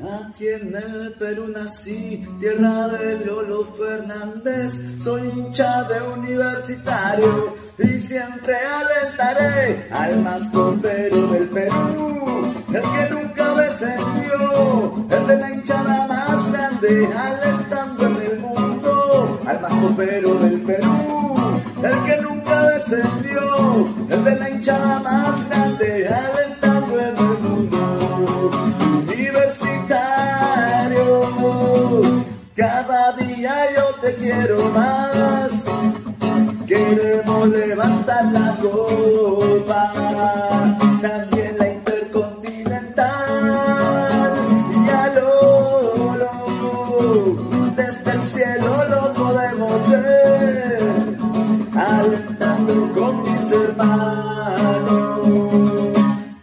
Aquí en el Perú nací, tierra de Lolo Fernández, soy hincha de universitario y siempre alentaré al más copero del Perú, el que nunca descendió, el de la hinchada más grande, alentando en el mundo al más copero del Perú, el que nunca descendió, el de la hinchada más grande, alentando quiero más. Queremos levantar la copa, también la intercontinental. Y a Lolo, desde el cielo lo podemos ver, alentando con mis hermanos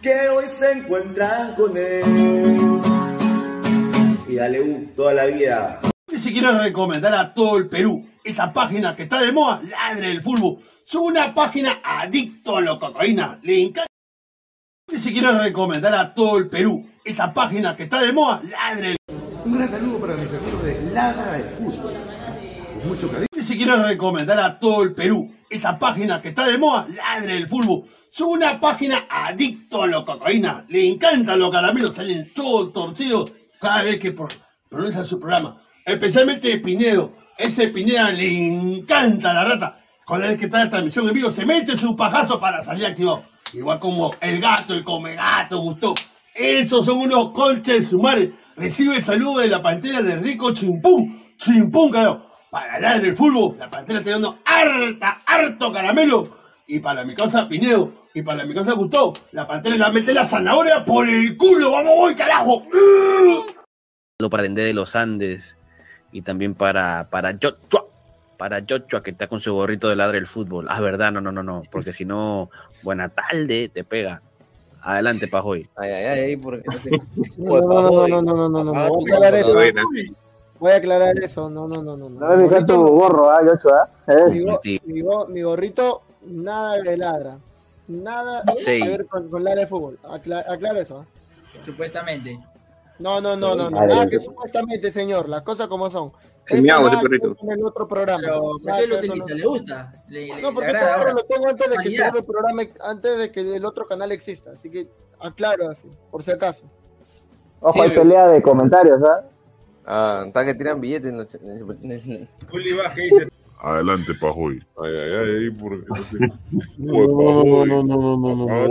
que hoy se encuentran con él. Y dale U toda la vida. Quiero recomendar a todo el Perú esa página que está de moda, Ladre el Fútbol. Es una página adicto a la cocaína. Le encanta. Y si quiero recomendar a todo el Perú esa página que está de moda, Ladre el Un gran saludo para mis amigos de Ladra del Fútbol. Con mucho cariño. Y si quiero recomendar a todo el Perú esa página que está de moda, Ladre el Fútbol. Es una página adicto a la cocaína. Le encantan los caramelos, salen todos torcidos cada vez que pro- pronuncia su programa. Especialmente Pinedo. Ese Pineda le encanta la rata. Cada vez que está la transmisión en vivo, se mete su pajazo para salir activado. Igual como el gato, el come gato, gustó. Esos son unos colches sumares. Recibe el saludo de la pantera de Rico Chimpún. Chimpún, carajo. Para la del fútbol, la pantera está dando harta, harto caramelo. Y para mi casa Pinedo, y para mi casa Gustavo, la pantera la mete la zanahoria por el culo. ¡Vamos, voy, carajo! Lo para de los Andes y también para, para Joshua, para Joshua que está con su gorrito de ladre el fútbol. Ah, verdad, no, no, no, no, porque si no, buena tarde, te pega. Adelante, Pajoy. Ay, ay, ay, porque no sé. No, no, no, no, no, no, no, no, voy a aclarar eso. Voy a aclarar eso, no, no, no, no. No me dejas tu gorro, ¿ah, Joshua? Mi, ¿Eh? go- Sí. mi go- mi gorrito, nada de ladra. Nada Sí. que ver con, con ladra de fútbol. Acla- aclaro eso. ¿ah? Supuestamente. No, no, no, no, no. Vale. que supuestamente, señor. Las cosas como son. Nada que ver perrito. con el otro programa. Pero ¿por Nada qué que lo utiliza? ¿Le gusta? ¿Le, le, No, porque este ahora? lo tengo antes de que se el programa, antes de que el otro canal exista. Así que aclaro así, por si acaso. Ojo, Sí, hay pelea de comentarios, ¿ah? Ah, está que tiran billetes en los- en el- Adelante, Pajoy. Ay, ay, ay, ay, porque no. No, no, no, no, no, no, Ah.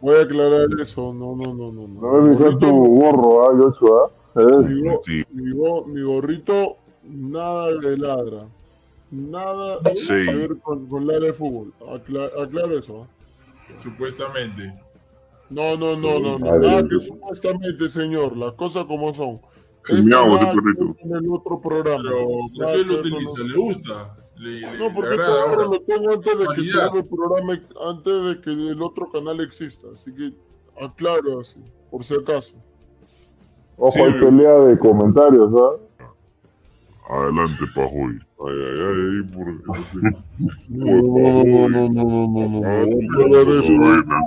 Voy a aclarar eso. No, no, no, no. No me dejas tu gorro, ¿ah, Joshua? ¿Eh? Mi, go- Sí. mi, go- mi gorrito, nada de ladra. Nada Sí. que ver con, con ladra de fútbol. Acla- aclaro eso. ¿ah? Supuestamente. No, no, no, no, no. Nada que supuestamente, señor. Las cosas como son. Esto perrito. con el otro programa. Nada que ver con- ¿Le gusta? ¿Le, No, porque este gorro lo tengo antes de que se el programa, antes de que el otro canal exista. Así que aclaro así, por si acaso. Ojo, Sí. hay pelea de comentarios, ¿ah? Adelante, Pajoy. Ay, ay, ay, ay, porque no. No, no, no, no, no, no, no, Ah, no. Voy a aclarar eso. buena.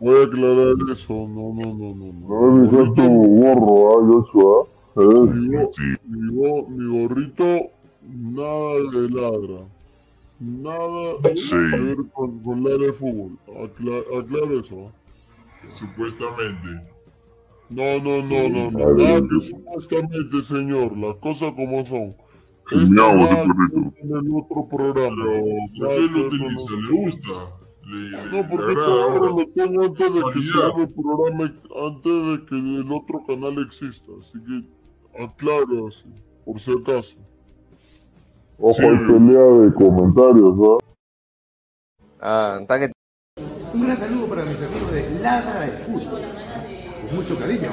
Voy a aclarar eso. No, no, no, no. No no. me tu gorro, ¿ah, Joshua? ¿Eh? Mi, go- Sí. mi, go- mi gorrito, nada de ladra. Nada Sí. que ver con, con ladra de fútbol. Acla- aclaro eso. Supuestamente. No, no, no, no, no. Nada que supuestamente, señor. Las cosas como son. Perrito. ver con el otro programa. ¿Por Nada qué que lo utiliza? ¿Le gusta? ¿Le, No, porque este ahora? lo tengo antes de que haga el programa, antes de que el otro canal exista. Así que aclaro así, por si acaso. Ojo, Sí. hay pelea de comentarios, ¿ah? Ah, está que Un gran saludo para mis amigos de Ladra del Fútbol. Con mucho cariño.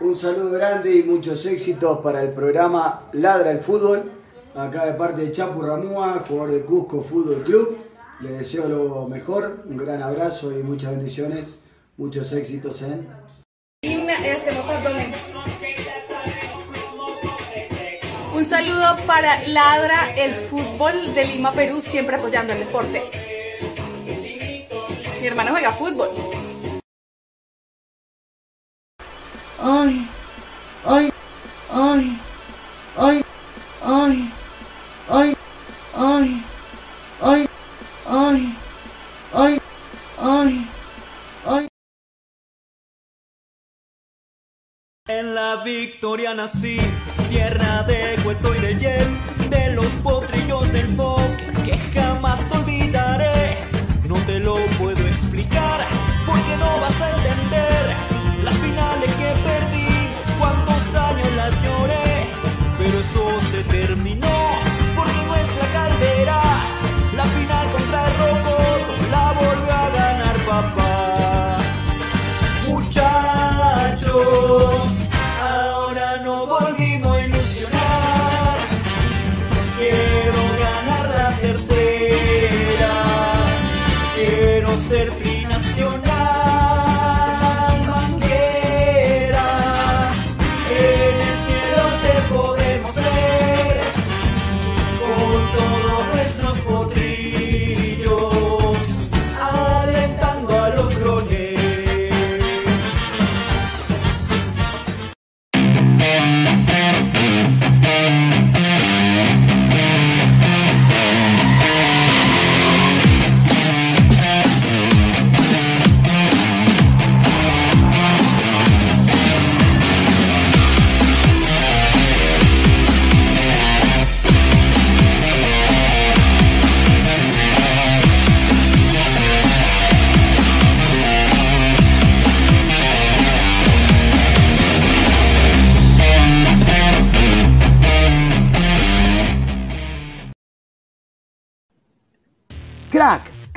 Un saludo grande y muchos éxitos para el programa Ladra el Fútbol. Acá de parte de Chapu Ramúa, jugador de Cusco Fútbol Club. Le deseo lo mejor, un gran abrazo y muchas bendiciones. Muchos éxitos en Y me- hacemos abdomen. Un saludo para Ladra el Fútbol de Lima, Perú, siempre apoyando el deporte. Mi hermano juega fútbol. Ay, ay, ay, ay, ay, ay, ay, ay, ay, ay, ay, ay. En la victoria nací, tierra de Cueto y de Jet, de los potrillos del FOC, que jamás olvidaré. No te lo puedo explicar, porque no vas a entender las finales que perdimos, cuántos años las lloré, pero eso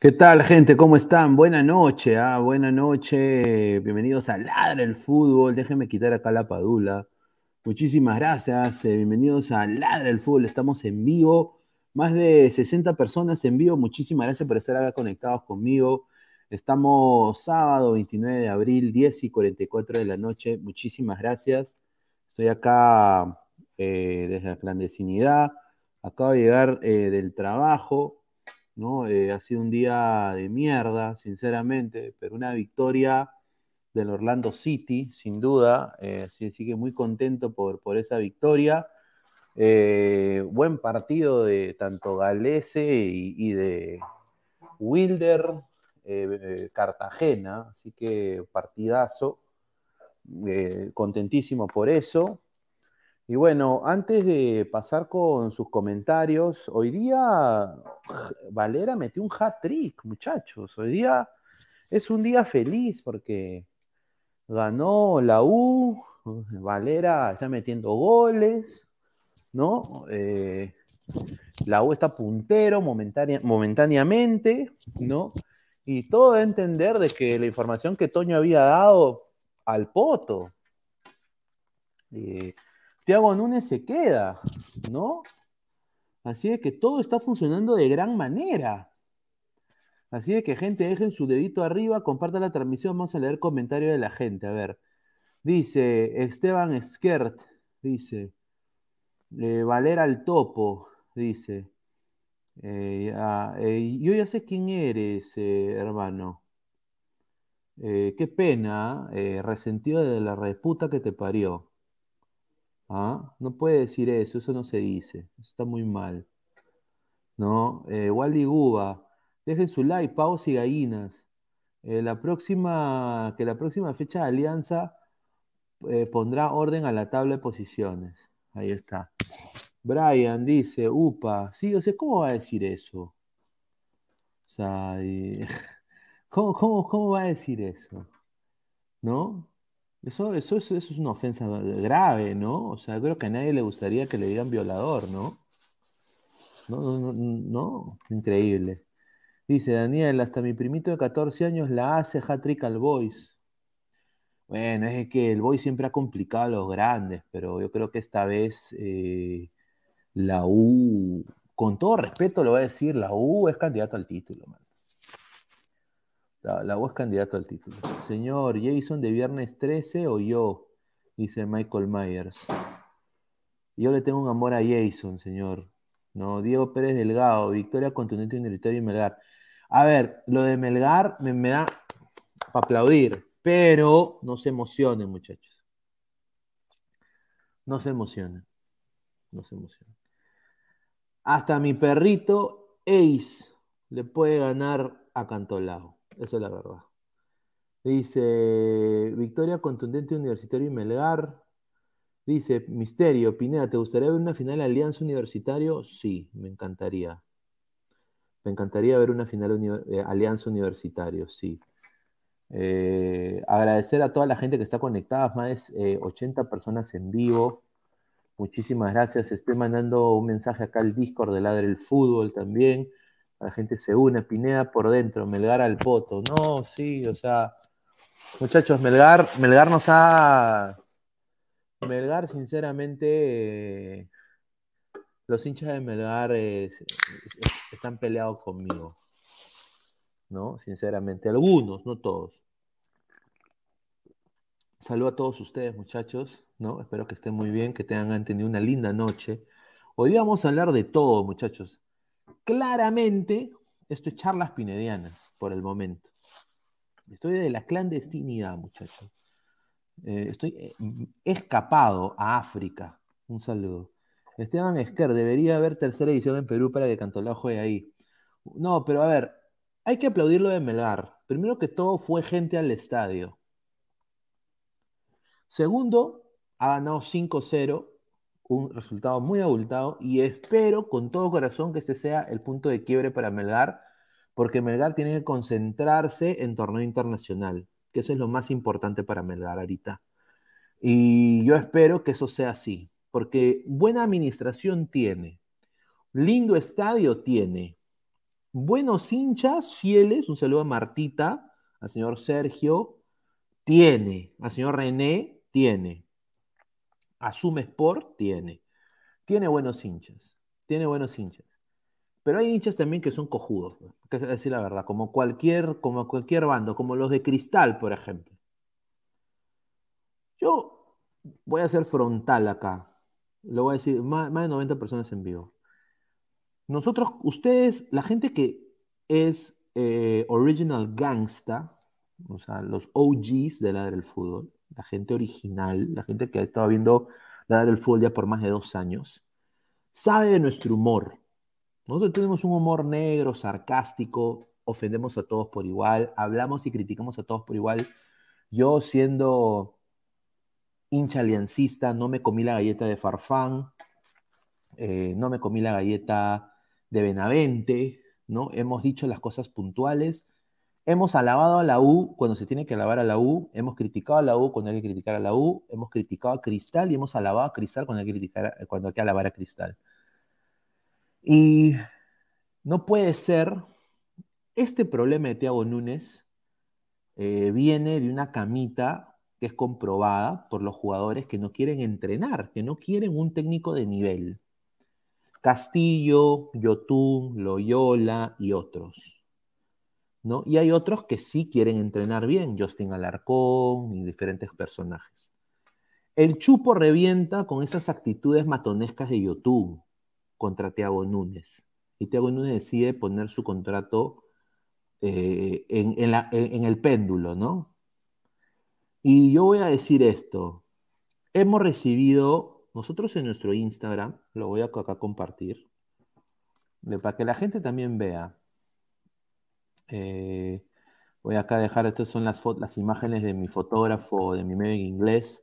¿Qué tal, gente? ¿Cómo están? Buena noche, ah, buena noche. Bienvenidos a Ladra el Fútbol. Déjenme quitar acá la padula. Muchísimas gracias. eh, bienvenidos a Ladra el Fútbol. Estamos en vivo. Más de 60 personas en vivo. Muchísimas gracias por estar acá conectados conmigo. Estamos sábado 29 de abril, 10 y 44 de la noche. Muchísimas gracias. Estoy acá eh, desde la clandestinidad. Acabo de llegar eh, del trabajo. ¿No? Eh, ha sido un día de mierda, sinceramente, pero una victoria del Orlando City, sin duda. Eh, así, que muy contento por, por esa victoria. Eh, buen partido de tanto Galese y, de Wilder, eh, Cartagena, así que partidazo. Contentísimo por eso. Y bueno, antes de pasar con sus comentarios, hoy día Valera metió un hat trick, muchachos. Hoy día es un día feliz porque ganó la U, Valera está metiendo goles, ¿no? Eh, la U está puntero momentánea- momentáneamente, ¿no? Y todo a entender de que la información que Toño había dado al Poto, eh, Thiago Núñez se queda, ¿no? Así de que todo está funcionando de gran manera. Así de que, gente, dejen su dedito arriba, compartan la transmisión, vamos a leer comentarios de la gente. A ver, dice Esteban Skert, dice eh, Valera al topo, dice. Eh, ah, eh, yo ya sé quién eres, eh, hermano. Eh, qué pena, eh, resentido de la reputa que te parió. ¿Ah? No puede decir eso, eso no se dice, eso está muy mal. ¿No? Eh, Wally Guba, dejen su like, pavos y gallinas. Eh, la próxima, que la próxima fecha de Alianza eh, pondrá orden a la tabla de posiciones. Ahí está. Brian dice, upa, sí, o sea, ¿cómo va a decir eso? O sea, ¿cómo, cómo, cómo va a decir eso? ¿No? Eso, eso, es- eso es una ofensa grave, ¿no? O sea, creo que a nadie le gustaría que le digan violador, ¿no? No, no, no, no, increíble. Dice Daniel, hasta mi primito de 14 años la hace hat-trick al Boys. Bueno, es que el Boys siempre ha complicado a los grandes, pero yo creo que esta vez eh, la U, con todo respeto lo voy a decir, la U es candidato al título, man. La, la es candidato al título. Señor, Jason de viernes 13 o yo, dice Michael Myers. Yo le tengo un amor a Jason, señor. No, Diego Pérez Delgado, victoria contundente universitario y Melgar. A ver, lo de Melgar me, me da para aplaudir, pero no se emocionen, muchachos. No se emocionen. No se emocionen. Hasta mi perrito Ace le puede ganar a Cantolao. Eso es la verdad. Dice, victoria contundente universitario y Melgar. Dice, Misterio, Pineda, ¿te gustaría ver una final Alianza Universitario? Sí, me encantaría. Me encantaría ver una final uni- eh, Alianza Universitario, sí. Eh, agradecer a toda la gente que está conectada, más de eh, 80 personas en vivo. Muchísimas gracias. Estoy mandando un mensaje acá al Discord de Ladre el Fútbol también. La gente se une, Pineda por dentro, Melgar al poto. No, sí, o sea, muchachos, Melgar, Melgar nos ha. Melgar, sinceramente, eh, los hinchas de Melgar eh, es- es- están peleados conmigo. ¿No? Sinceramente, algunos, no todos. Saludo a todos ustedes, muchachos, ¿no? Espero que estén muy bien, que tengan tenido una linda noche. Hoy vamos a hablar de todo, muchachos. Claramente, esto es charlas pinedianas por el momento. Estoy de la clandestinidad, muchachos. Eh, estoy eh, escapado a África. Un saludo. Esteban Esquer, debería haber tercera edición en Perú para que Cantolao juegue ahí. No, pero a ver, hay que aplaudir lo de Melgar. Primero que todo, fue gente al estadio. Segundo, ha ganado 5-0, un resultado muy abultado, y espero con todo corazón que este sea el punto de quiebre para Melgar, porque Melgar tiene que concentrarse en torneo internacional, que eso es lo más importante para Melgar ahorita. Y yo espero que eso sea así, porque buena administración tiene, lindo estadio tiene, buenos hinchas fieles, un saludo a Martita, al señor Sergio, tiene, al señor René, tiene, Asume Sport, tiene, tiene buenos hinchas, tiene buenos hinchas. Pero hay hinchas también que son cojudos, que es decir la verdad, como cualquier, como cualquier bando, como los de Cristal, por ejemplo. Yo voy a ser frontal acá. Lo voy a decir, más, de 90 personas en vivo. Nosotros, ustedes, la gente que es eh, original gangsta, o sea, los OGs de Ladra del Fútbol, la gente original, la gente que ha estado viendo Ladra del Fútbol ya por más de dos años, sabe de nuestro humor. Nosotros tenemos un humor negro, sarcástico, ofendemos a todos por igual, hablamos y criticamos a todos por igual. Yo siendo hincha aliancista, no me comí la galleta de Farfán, eh, no me comí la galleta de Benavente, ¿no? Hemos dicho las cosas puntuales, hemos alabado a la U cuando se tiene que alabar a la U, hemos criticado a la U cuando hay que criticar a la U, hemos criticado a Cristal y hemos alabado a Cristal cuando hay que, criticar, cuando hay que alabar a Cristal. Y no puede ser, este problema de Thiago Núñez eh, viene de una camita que es comprobada por los jugadores que no quieren entrenar, que no quieren un técnico de nivel. Castillo, Yotun, Loyola y otros. Y hay otros que sí quieren entrenar bien, Justin Alarcón y diferentes personajes. El Chupo revienta con esas actitudes matonescas de Yotun contra Thiago Núñez. Y Thiago Núñez decide poner su contrato eh, en, en el péndulo, ¿no? Y yo voy a decir esto. Hemos recibido, nosotros en nuestro Instagram, lo voy a acá compartir, para que la gente también vea. Eh, voy acá a dejar, estas son las, las imágenes de mi fotógrafo, de mi medio en inglés.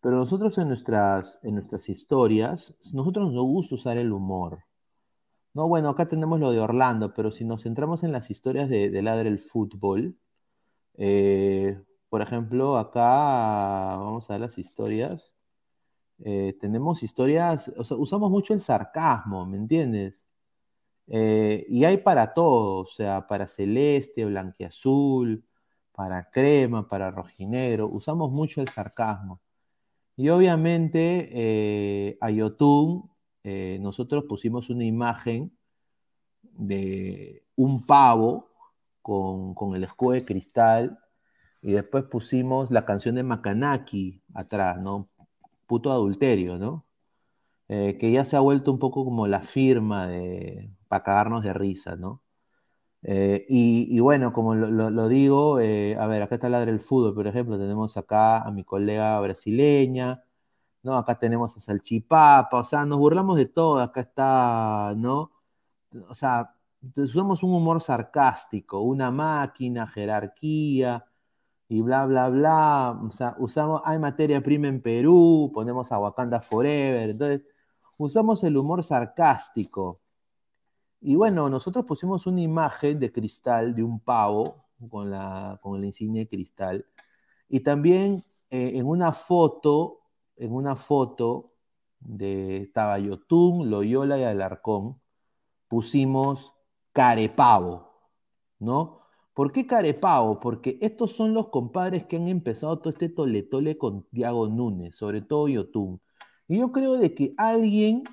Pero nosotros en nuestras, en nuestras historias, nosotros nos gusta usar el humor. No, bueno, acá tenemos lo de Orlando, pero si nos centramos en las historias de, de Ladre el Fútbol, eh, por ejemplo, acá vamos a ver las historias. Eh, tenemos historias, o sea, usamos mucho el sarcasmo, ¿me entiendes? Eh, y hay para todo, o sea, para celeste, blanqueazul, para crema, para rojinegro, usamos mucho el sarcasmo. Y obviamente eh, a Yotun eh, nosotros pusimos una imagen de un pavo con, con, el escudo de cristal y después pusimos la canción de Makanaki atrás, ¿no? Puto adulterio, ¿no? Que ya se ha vuelto un poco como la firma de, para cagarnos de risa, ¿no? Eh, y, bueno, como lo, digo, eh, a ver, acá está Ladre el Fútbol, por ejemplo, tenemos acá a mi colega brasileña, ¿no? Acá tenemos a Salchipapa, o sea, nos burlamos de todo, acá está, ¿no? O sea, usamos un humor sarcástico, una máquina, jerarquía, y bla, bla, bla, o sea, usamos, hay materia prima en Perú, ponemos a Wakanda Forever, entonces, usamos el humor sarcástico, y bueno, nosotros pusimos una imagen de cristal de un pavo con, la, con el insignia de cristal. Y también eh, en una foto, en una foto de Tabayotún, Loyola y Alarcón, pusimos carepavo, ¿no? ¿Por qué carepavo? Porque estos son los compadres que han empezado todo este tole-tole con Diago Núñez, sobre todo Yotún. Y yo creo de que alguien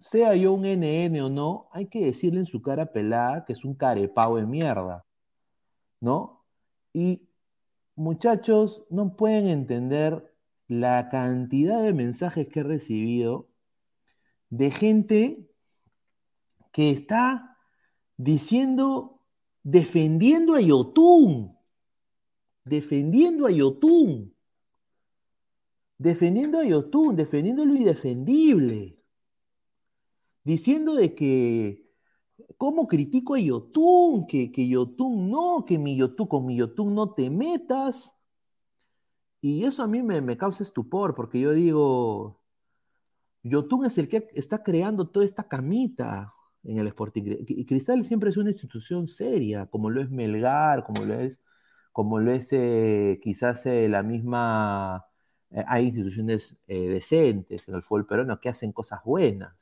sea yo un NN o no, hay que decirle en su cara pelada que es un carepavo de mierda, ¿no? Y muchachos, no pueden entender la cantidad de mensajes que he recibido de gente que está diciendo, defendiendo a Yotun, defendiendo a Yotun, defendiendo a Yotun, defendiendo lo indefendible diciendo de que, ¿cómo critico a Yotun? Que, que Yotun no, que mi Yotun, con mi Yotun no te metas. Y eso a mí me, me causa estupor, porque yo digo, Yotun es el que está creando toda esta camita en el Sporting. Y Cristal siempre es una institución seria, como lo es Melgar, como lo es, como lo es eh, quizás eh, la misma... Eh, hay instituciones decentes en el fútbol peruano que hacen cosas buenas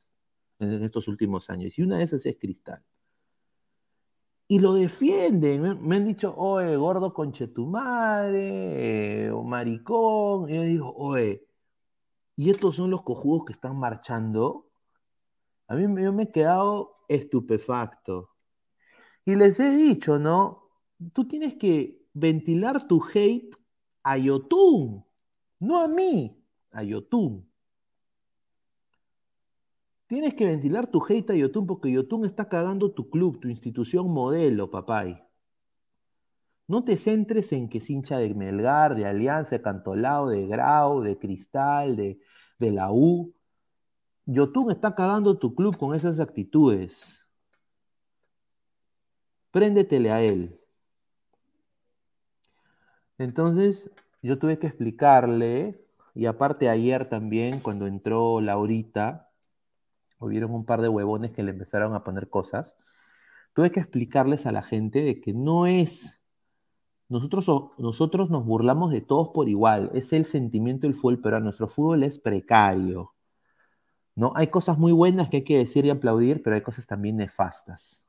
en estos últimos años. Y una de esas es Cristal. Y lo defienden. Me, han dicho, oye, gordo conche tu madre, eh, o maricón. Y yo digo, oye, ¿y estos son los cojudos que están marchando? A mí yo me he quedado estupefacto. Y les he dicho, ¿no? Tú tienes que ventilar tu hate a Yotun, no a mí, a Yotun. Tienes que ventilar tu hate a Yotun porque Yotun está cagando tu club, tu institución modelo, papay. No te centres en que es hincha de Melgar, de Alianza, de Cantolao, de Grau, de Cristal, de, de la U. Yotun está cagando tu club con esas actitudes. Préndetele a él. Entonces, yo tuve que explicarle, y aparte ayer también, cuando entró Laurita, hubieron un par de huevones que le empezaron a poner cosas. Tuve que explicarles a la gente de que no es. Nosotros, nosotros nos burlamos de todos por igual. Es el sentimiento del fútbol, pero nuestro fútbol es precario. ¿no? Hay cosas muy buenas que hay que decir y aplaudir, pero hay cosas también nefastas.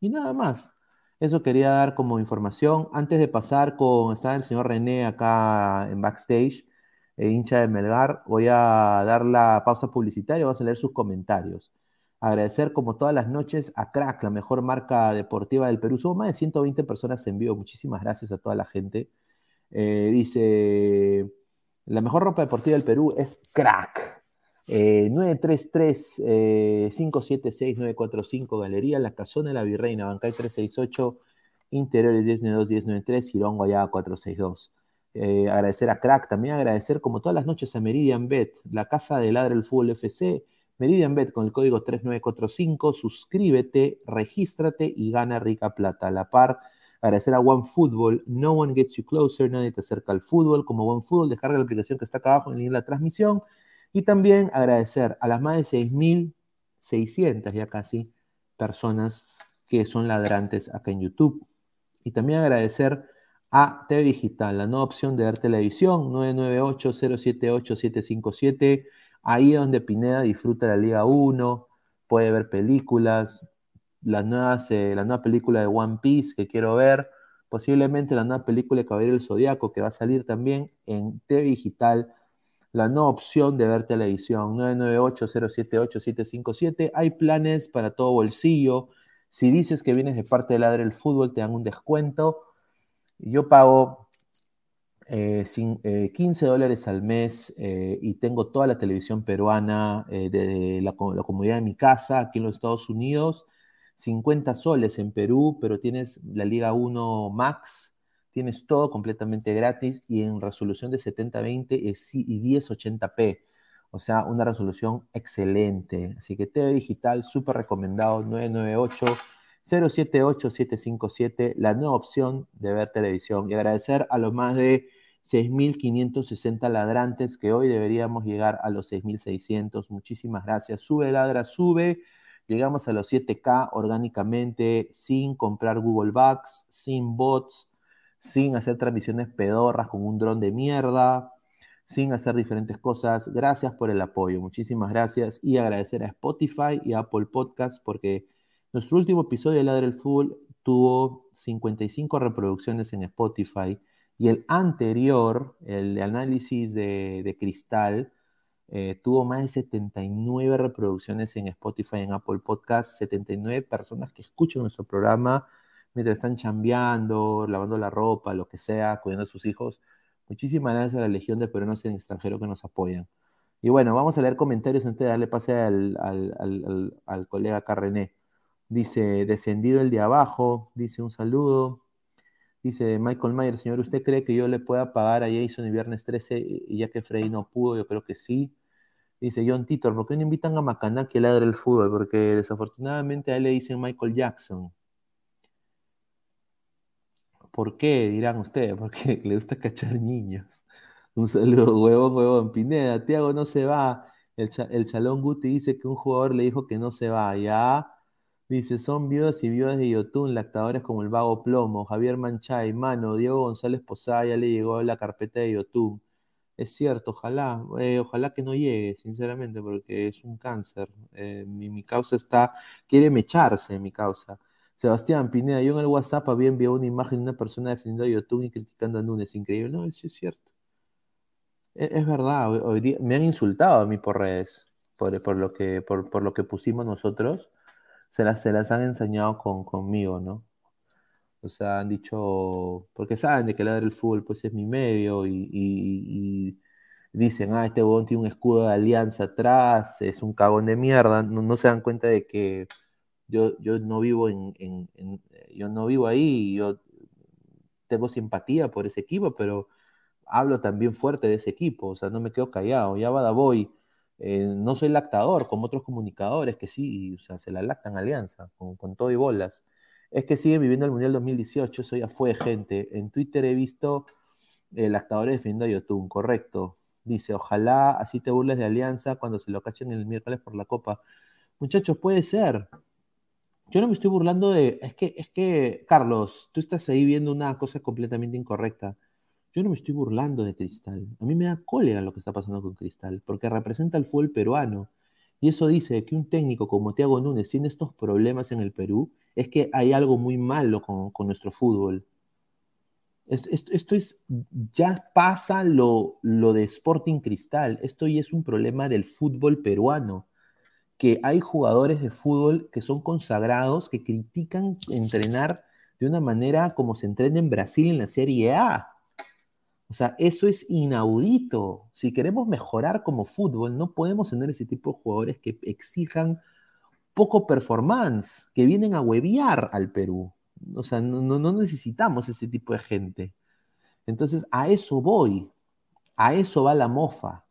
Y nada más. Eso quería dar como información. Antes de pasar con, está el señor René acá en backstage, eh, hincha de Melgar, voy a dar la pausa publicitaria, vamos a leer sus comentarios. Agradecer como todas las noches a Crack, la mejor marca deportiva del Perú. Somos más de 120 personas en vivo. Muchísimas gracias a toda la gente. Eh, dice, la mejor ropa deportiva del Perú es Crack. Eh, 933-576-945, Galería La Casona de la Virreina, Bancay 368, Interiores 1092-1093, Girón Guayaba 462. Eh, agradecer a Crack, también agradecer como todas las noches a Meridian Bet, la casa de Ladre el Fútbol FC, Meridian Bet con el código 3945, suscríbete, regístrate y gana rica plata. A la par, agradecer a OneFootball, no one gets you closer, nadie te acerca al fútbol, como OneFootball, descarga la aplicación que está acá abajo en link de la transmisión. Y también agradecer a las más de 6.600 ya casi personas que son ladrantes acá en YouTube. Y también agradecer a TV Digital, la nueva opción de ver televisión, 998-078-757. Ahí donde Pineda disfruta la Liga 1, puede ver películas, las nuevas, eh, la nueva película de One Piece que quiero ver, posiblemente la nueva película de Caballero del Zodiaco que va a salir también en TV Digital, la nueva opción de ver televisión, 998-078-757. Hay planes para todo bolsillo. Si dices que vienes de parte de Ladre el Fútbol, te dan un descuento. Yo pago eh, sin, eh, 15 dólares al mes eh, y tengo toda la televisión peruana eh, de la, la, comunidad de mi casa aquí en los Estados Unidos. 50 soles en Perú, pero tienes la Liga 1 Max, tienes todo completamente gratis y en resolución de 7020 y 1080p. O sea, una resolución excelente. Así que TV Digital, súper recomendado, 998 078-757, la nueva opción de ver televisión. Y agradecer a los más de 6.560 ladrantes que hoy deberíamos llegar a los 6.600. Muchísimas gracias. Sube, ladra, sube. Llegamos a los 7K orgánicamente, sin comprar Google Bugs, sin bots, sin hacer transmisiones pedorras con un dron de mierda, sin hacer diferentes cosas. Gracias por el apoyo. Muchísimas gracias. Y agradecer a Spotify y a Apple Podcast porque nuestro último episodio de Ladre el Fútbol tuvo 55 reproducciones en Spotify y el anterior, el análisis de, de Cristal, eh, tuvo más de 79 reproducciones en Spotify, en Apple Podcast, 79 personas que escuchan nuestro programa mientras están chambeando, lavando la ropa, lo que sea, cuidando a sus hijos. Muchísimas gracias a la Legión de Peruanos en extranjero que nos apoyan. Y bueno, vamos a leer comentarios antes de darle pase al, al, al, al colega Carrené. Dice, descendido el de abajo, dice un saludo. Dice Michael Mayer, señor, ¿usted cree que yo le pueda pagar a Jason el viernes 13 y ya que Freddy no pudo? Yo creo que sí. Dice John Titor, ¿por qué no invitan a Macaná que ladre el fútbol? Porque desafortunadamente a él le dicen Michael Jackson. ¿Por qué? Dirán ustedes, porque le gusta cachar niños. Un saludo, huevón, huevón. Pineda, Tiago no se va. El, el Chalón Guti dice que un jugador le dijo que no se va. Ya. Dice, son viudas y viudas de Yotun, lactadores como el Vago Plomo, Javier Manchay, Mano, Diego González Posada, ya le llegó la carpeta de Yotun. Es cierto, ojalá, eh, ojalá que no llegue, sinceramente, porque es un cáncer. Eh, mi, causa está, quiere mecharse, mi causa. Sebastián Pineda, yo en el WhatsApp había enviado una imagen de una persona defendiendo a Yotun y criticando a Núñez, increíble. No, eso es cierto. Es, es verdad, hoy, día me han insultado a mí por redes, por, por, lo, que, por, por lo que pusimos nosotros se las, se las han enseñado con, conmigo, ¿no? O sea, han dicho, porque saben de que ladra el fútbol pues es mi medio y, dicen, ah, este huevón tiene un escudo de alianza atrás, es un cagón de mierda, no, no se dan cuenta de que yo, yo no vivo en, en, en, yo no vivo ahí, yo tengo simpatía por ese equipo, pero hablo también fuerte de ese equipo, o sea, no me quedo callado. Ya Badaboy, eh, no soy lactador como otros comunicadores que sí, o sea, se la lactan Alianza, con, todo y bolas. Es que siguen viviendo el Mundial 2018, eso ya fue, gente. En Twitter he visto eh, lactadores defendiendo a Yotun, correcto. Dice, ojalá así te burles de Alianza cuando se lo cachen el miércoles por la Copa. Muchachos, puede ser. Yo no me estoy burlando de. Es que, es que, Carlos, tú estás ahí viendo una cosa completamente incorrecta. Yo no me estoy burlando de Cristal. A mí me da cólera lo que está pasando con Cristal, porque representa al fútbol peruano. Y eso dice que un técnico como Thiago Núñez tiene estos problemas en el Perú, es que hay algo muy malo con, con nuestro fútbol. Es- Esto, esto es, ya pasa lo, lo de Sporting Cristal. Esto ya es un problema del fútbol peruano. Que hay jugadores de fútbol que son consagrados, que critican entrenar de una manera como se entrena en Brasil en la Serie A. O sea, eso es inaudito. Si queremos mejorar como fútbol, no podemos tener ese tipo de jugadores que exijan poco performance, que vienen a hueviar al Perú. O sea, no, necesitamos ese tipo de gente. Entonces, a eso voy. A eso va la mofa.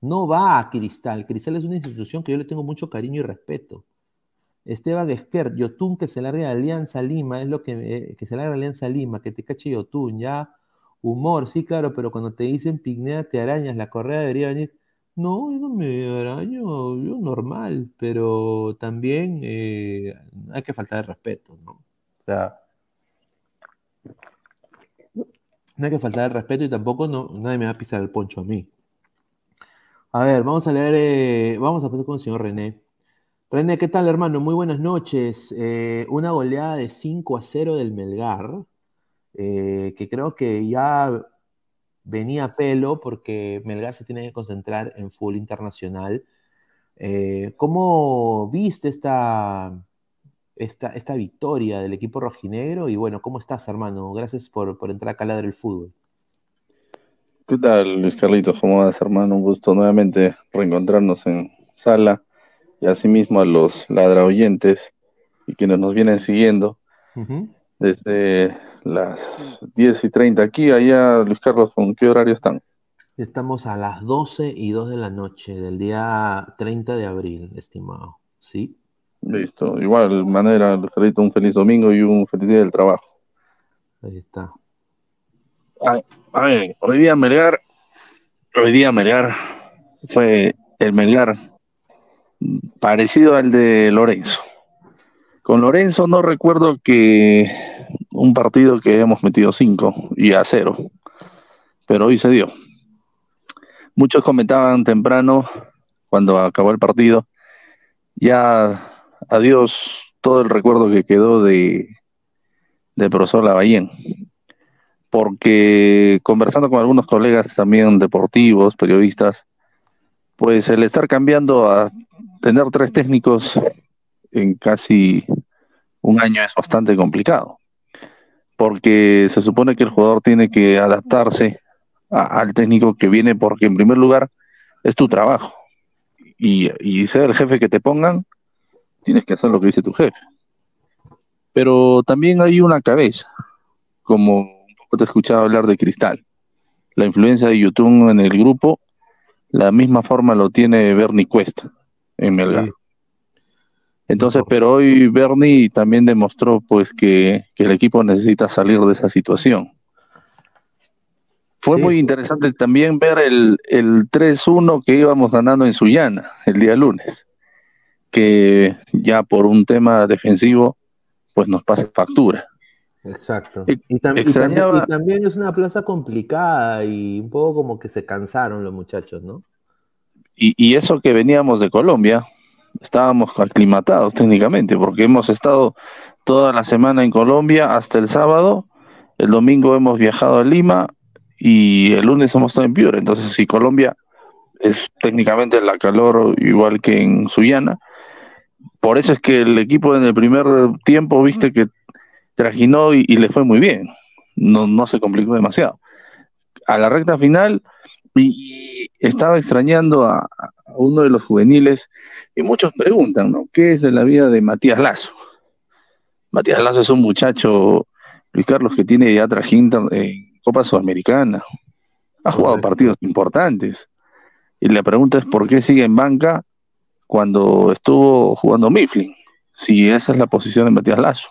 No va a Cristal. Cristal es una institución que yo le tengo mucho cariño y respeto. Esteban Esquer, Yotun que se larga de Alianza Lima, es lo que, que se larga de Alianza Lima, que te cache Yotun, ya. Humor, sí, claro, pero cuando te dicen pignea, te arañas, la correa debería venir. No, yo no me araño, yo normal, pero también eh, hay que faltar de respeto, ¿no? O sea, no hay que faltar de respeto y tampoco no, nadie me va a pisar el poncho a mí. A ver, vamos a leer, eh, vamos a pasar con el señor René. René, ¿qué tal, hermano? Muy buenas noches. Eh, una goleada de 5 a 0 del Melgar, eh, que creo que ya venía a pelo porque Melgar se tiene que concentrar en fútbol internacional. Eh, ¿cómo viste esta, esta, esta victoria del equipo rojinegro? Y bueno, ¿cómo estás, hermano? Gracias por, por entrar acá a Ladra el Fútbol. ¿Qué tal, Luis Carlitos? ¿Cómo vas, hermano? Un gusto nuevamente reencontrarnos en sala y asimismo a los ladra oyentes y quienes nos vienen siguiendo desde las 10 y 30 aquí, allá, Luis Carlos, ¿con qué horario están? Estamos a las 12 y 2 de la noche del día 30 de abril, estimado. ¿Sí? Listo, igual manera, Luis Carlitos, un feliz domingo y un feliz día del trabajo. Ahí está. A, a ver, hoy día Melgar, hoy día Melgar fue el Melgar parecido al de Lorenzo. Con Lorenzo no recuerdo que un partido que hemos metido 5 y a 0, pero hoy se dio. Muchos comentaban temprano, cuando acabó el partido, ya adiós todo el recuerdo que quedó de, de profesor Lavallén porque conversando con algunos colegas también deportivos, periodistas, pues el estar cambiando a tener tres técnicos en casi un año es bastante complicado, porque se supone que el jugador tiene que adaptarse a- al técnico que viene, porque en primer lugar es tu trabajo, y, y ser el jefe que te pongan, tienes que hacer lo que dice tu jefe. Pero también hay una cabeza, como un poco te he escuchado hablar de Cristal. La influencia de YouTube en el grupo, la misma forma lo tiene Bernie Cuesta en Melgar. Entonces, pero hoy Bernie también demostró pues que, que el equipo necesita salir de esa situación. Fue muy interesante también ver el, el 3-1 que íbamos ganando en Sullana el día lunes, que ya por un tema defensivo pues nos pasa factura. Exacto. Ex- Y, tam- y extrañaba- también, y también es una plaza complicada y un poco como que se cansaron los muchachos, ¿no? Y eso que veníamos de Colombia, estábamos aclimatados técnicamente, porque hemos estado toda la semana en Colombia hasta el sábado, el domingo hemos viajado a Lima y el lunes hemos estado en Piura. Entonces, si Colombia es técnicamente la calor igual que en Sullana, por eso es que el equipo en el primer tiempo, viste que trajinó y, y le fue muy bien, no, no se complicó demasiado. A la recta final, y, estaba extrañando a, a uno de los juveniles, y muchos preguntan, ¿no? ¿Qué es de la vida de Matías Lazo? Matías Lazo es un muchacho Luis Carlos que tiene ya trajinta en Copa Sudamericana. Ha jugado partidos importantes. Y la pregunta es por qué sigue en banca cuando estuvo jugando Mifflin, si esa es la posición de Matías Lazo.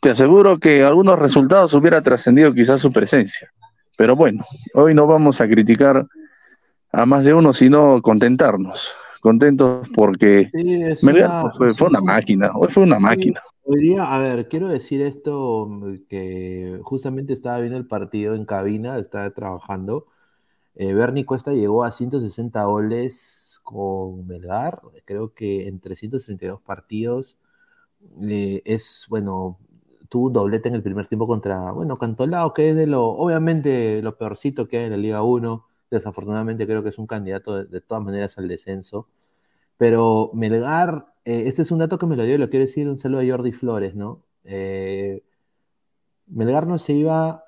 Te aseguro que algunos resultados hubiera trascendido quizás su presencia. Pero bueno, hoy no vamos a criticar a más de uno, sino contentarnos. Contentos porque Sí, Melgar una- fue, fue una máquina, hoy fue una máquina. Hoy día, a ver, quiero decir esto, que justamente estaba viendo el partido en cabina, estaba trabajando. Eh, Bernie Cuesta llegó a 160 goles con Melgar, creo que en 332 partidos. Le- es, bueno, tuvo doblete en el primer tiempo contra, bueno, Cantolao, que es de lo, obviamente, lo peorcito que hay en la Liga 1. Desafortunadamente creo que es un candidato de, todas maneras al descenso. Pero Melgar, eh, este es un dato que me lo dio y lo quiero decir, un saludo a Jordi Flores, ¿no? Eh, Melgar no se iba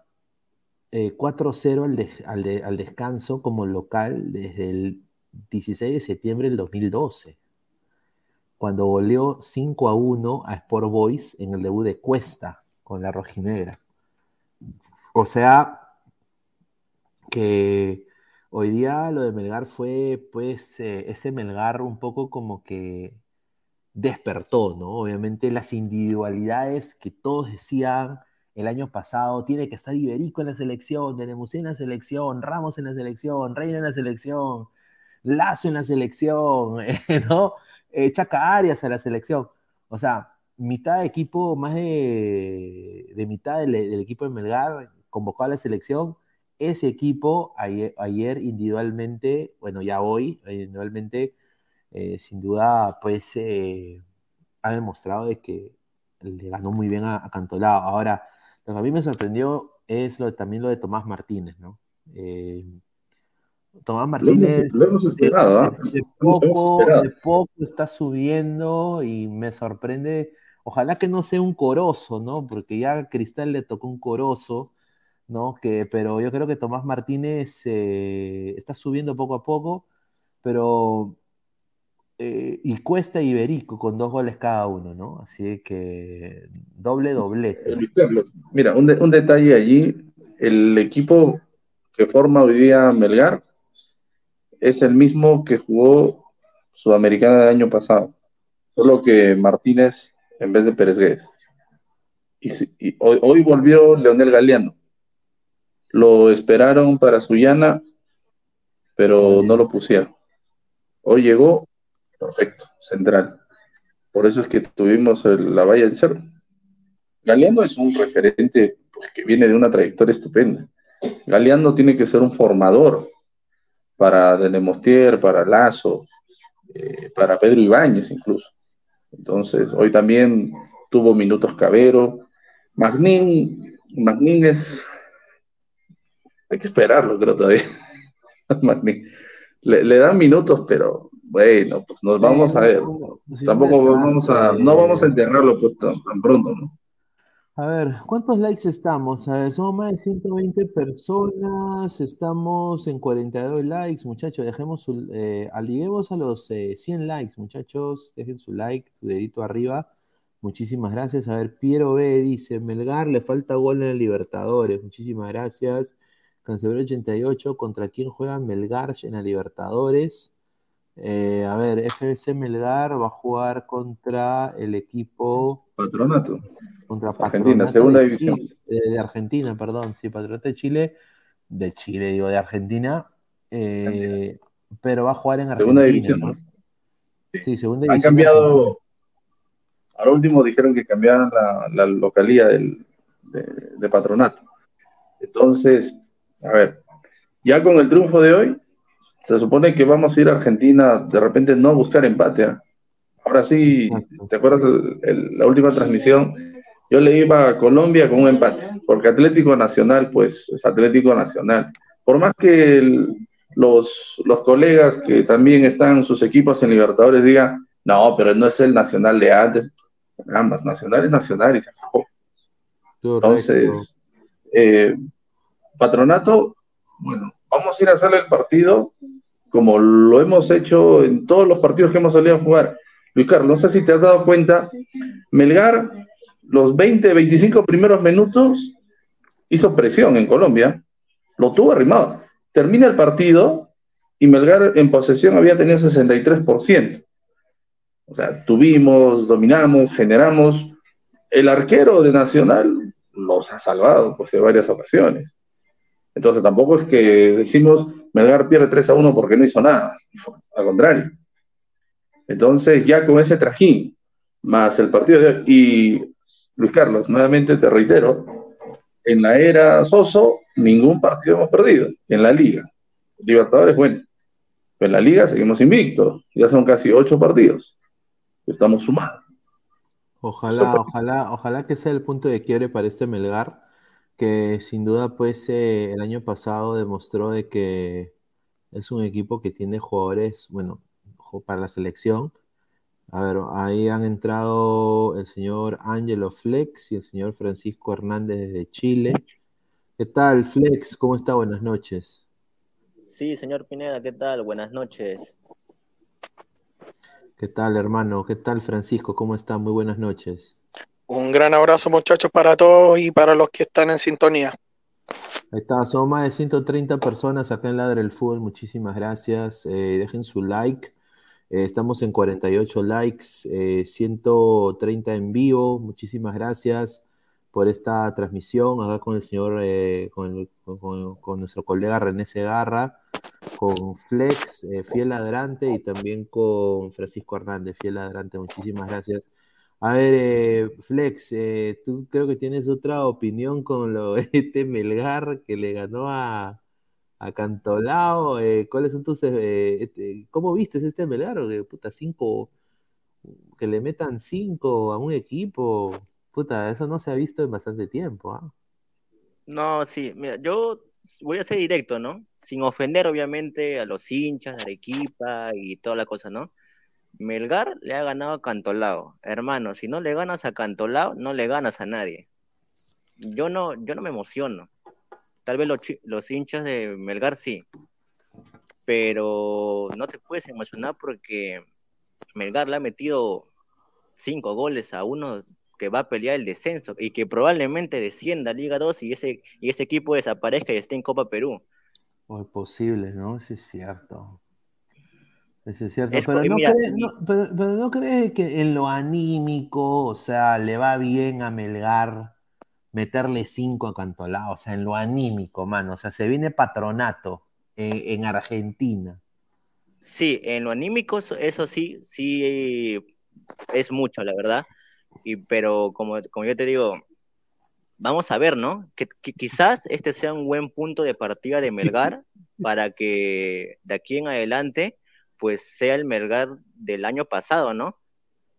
eh, 4-0 al, al descanso como local desde el 16 de septiembre del 2012, cuando goleó 5 a 1 a Sport Boys en el debut de Cuesta con la rojinegra. O sea, que hoy día lo de Melgar fue, pues, eh, ese Melgar un poco como que despertó, ¿no? Obviamente las individualidades que todos decían el año pasado, tiene que estar Iberico en la selección, Denemusí en la selección, Ramos en la selección, Reina en la selección, Lazo en la selección, ¿no? Eh, Chaca Arias a la selección. O sea, mitad de equipo, más de, mitad del, equipo de Melgar convocado a la selección. Ese equipo ayer, individualmente, bueno, ya hoy, individualmente, eh, sin duda, pues eh, ha demostrado de que le ganó muy bien a, Cantolao. Ahora, lo que a mí me sorprendió es también lo de Tomás Martínez, ¿no? Eh, Tomás Martínez lo hemos de- esperado, de, de Lo hemos poco, esperado. de poco está subiendo y me sorprende. Ojalá que no sea un corozo, ¿no? Porque ya a Cristal le tocó un corozo, ¿no? Que, pero yo creo que Tomás Martínez eh, está subiendo poco a poco, pero eh, y Cuesta Iberico con dos goles cada uno, ¿no? Así que doble doblete. Mira, un, de- un detalle allí, el equipo que forma hoy día Melgar es el mismo que jugó Sudamericana del año pasado, solo que Martínez en vez de Pérez Guedes. Y, si- hoy, hoy volvió Leonel Galeano. Lo esperaron para Sullana, pero no lo pusieron. Hoy llegó, perfecto, central. Por eso es que tuvimos el- la valla del cerro. Galeano es un referente pues, que viene de una trayectoria estupenda. Galeano tiene que ser un formador para Denemostier, para Lazo, eh, para Pedro Ibáñez incluso. Entonces, hoy también tuvo minutos Cabero. Magnín, Magnín es... Hay que esperarlo, creo todavía. Magnín. Le, le dan minutos, pero bueno, pues nos vamos a ver. Tampoco vamos a, no vamos a enterrarlo pues tan, tan pronto, ¿no? A ver, ¿cuántos likes estamos? A ver, somos más de 120 personas, estamos en 42 likes, muchachos, dejemos su, eh, aliguemos a los eh, 100 likes, muchachos, dejen su like, su dedito arriba, muchísimas gracias. A ver, Piero B dice, Melgar le falta gol en el Libertadores, muchísimas gracias. Cancelero 88, ¿contra quién juega Melgar en la Libertadores? Eh, a ver, FBC Melgar va a jugar contra el equipo... Patronato. Contra Argentina, segunda de división. Chile, eh, de Argentina, perdón, sí, Patronato de Chile, de Chile, digo, de Argentina, eh, pero va a jugar en Argentina. Segunda división, ¿no? ¿no? Sí, segunda Han división. Argentina. cambiado, ahora último dijeron que cambiaron la, la localía del, de, de patronato. Entonces, a ver, ya con el triunfo de hoy, se supone que vamos a ir a Argentina, de repente no a buscar empate. ¿ah? Ahora sí, ¿te acuerdas el- el- la última transmisión? Yo le iba a Colombia con un empate, porque Atlético Nacional, pues es Atlético Nacional. Por más que el- los, los colegas que también están sus equipos en Libertadores digan, no, pero no es el Nacional de antes. Ambas, Nacional es Nacional y se acabó. Entonces, eh, Patronato, bueno, vamos a ir a hacerle el partido como lo hemos hecho en todos los partidos que hemos salido a jugar. Luis Carlos, no sé si te has dado cuenta, Melgar los 20, 25 primeros minutos hizo presión en Colombia, lo tuvo arrimado. Termina el partido y Melgar en posesión había tenido 63%. O sea, tuvimos, dominamos, generamos. El arquero de Nacional nos ha salvado por varias ocasiones. Entonces tampoco es que decimos Melgar pierde 3 a 1 porque no hizo nada. Al contrario. Entonces ya con ese trajín, más el partido de y Luis Carlos, nuevamente te reitero, en la era Soso ningún partido hemos perdido en la liga. Libertadores, bueno, pero en la liga seguimos invictos, ya son casi ocho partidos. Estamos sumando. Ojalá, ojalá, ojalá que sea el punto de quiebre para este Melgar, que sin duda pues eh, el año pasado demostró de que es un equipo que tiene jugadores, bueno, para la selección. A ver, ahí han entrado el señor Angelo Flex y el señor Francisco Hernández desde Chile. ¿Qué tal, Flex? ¿Cómo está? Buenas noches. Sí, señor Pineda, ¿qué tal? Buenas noches. ¿Qué tal, hermano? ¿Qué tal, Francisco? ¿Cómo está? Muy buenas noches. Un gran abrazo, muchachos, para todos y para los que están en sintonía. Ahí está, son más de 130 personas acá en Ladre el Fútbol. Muchísimas gracias. Eh, dejen su like. Eh, estamos en 48 likes, 130 eh, en vivo. Muchísimas gracias por esta transmisión acá con el señor, eh, con, nuestro colega René Segarra, con Flex, fiel adelante, y también con Francisco Hernández, fiel adelante. Muchísimas gracias. A ver, Flex, tú creo que tienes otra opinión con lo este Melgar que le ganó a, a Cantolao. ¿Cuáles son tus, este, cómo viste este Melgar? Que puta, cinco, que le metan cinco a un equipo. Puta, eso no se ha visto en bastante tiempo, ¿ah? No, sí, mira, yo voy a ser directo, ¿no? Sin ofender, obviamente, a los hinchas de Arequipa y toda la cosa, ¿no? Melgar le ha ganado a Cantolao. Hermano, si no le ganas a Cantolao, no le ganas a nadie. Yo no, yo no me emociono. Tal vez los, los hinchas de Melgar sí. Pero no te puedes emocionar porque Melgar le ha metido cinco goles a uno que va a pelear el descenso y que probablemente descienda a Liga 2 y ese, y ese equipo desaparezca y esté en Copa Perú. O es posible, ¿no? Eso es cierto. Eso es cierto. pero, no crees, pero, no crees que en lo anímico, o sea, le va bien a Melgar meterle cinco a Cantolao, o sea, en lo anímico, mano. O sea, se viene patronato en, en Argentina. Sí, en lo anímico, eso sí, sí es mucho, la verdad y, pero como, como yo te digo, vamos a ver, ¿no? Que, quizás este sea un buen punto de partida de Melgar para que de aquí en adelante, pues sea el Melgar del año pasado, ¿no?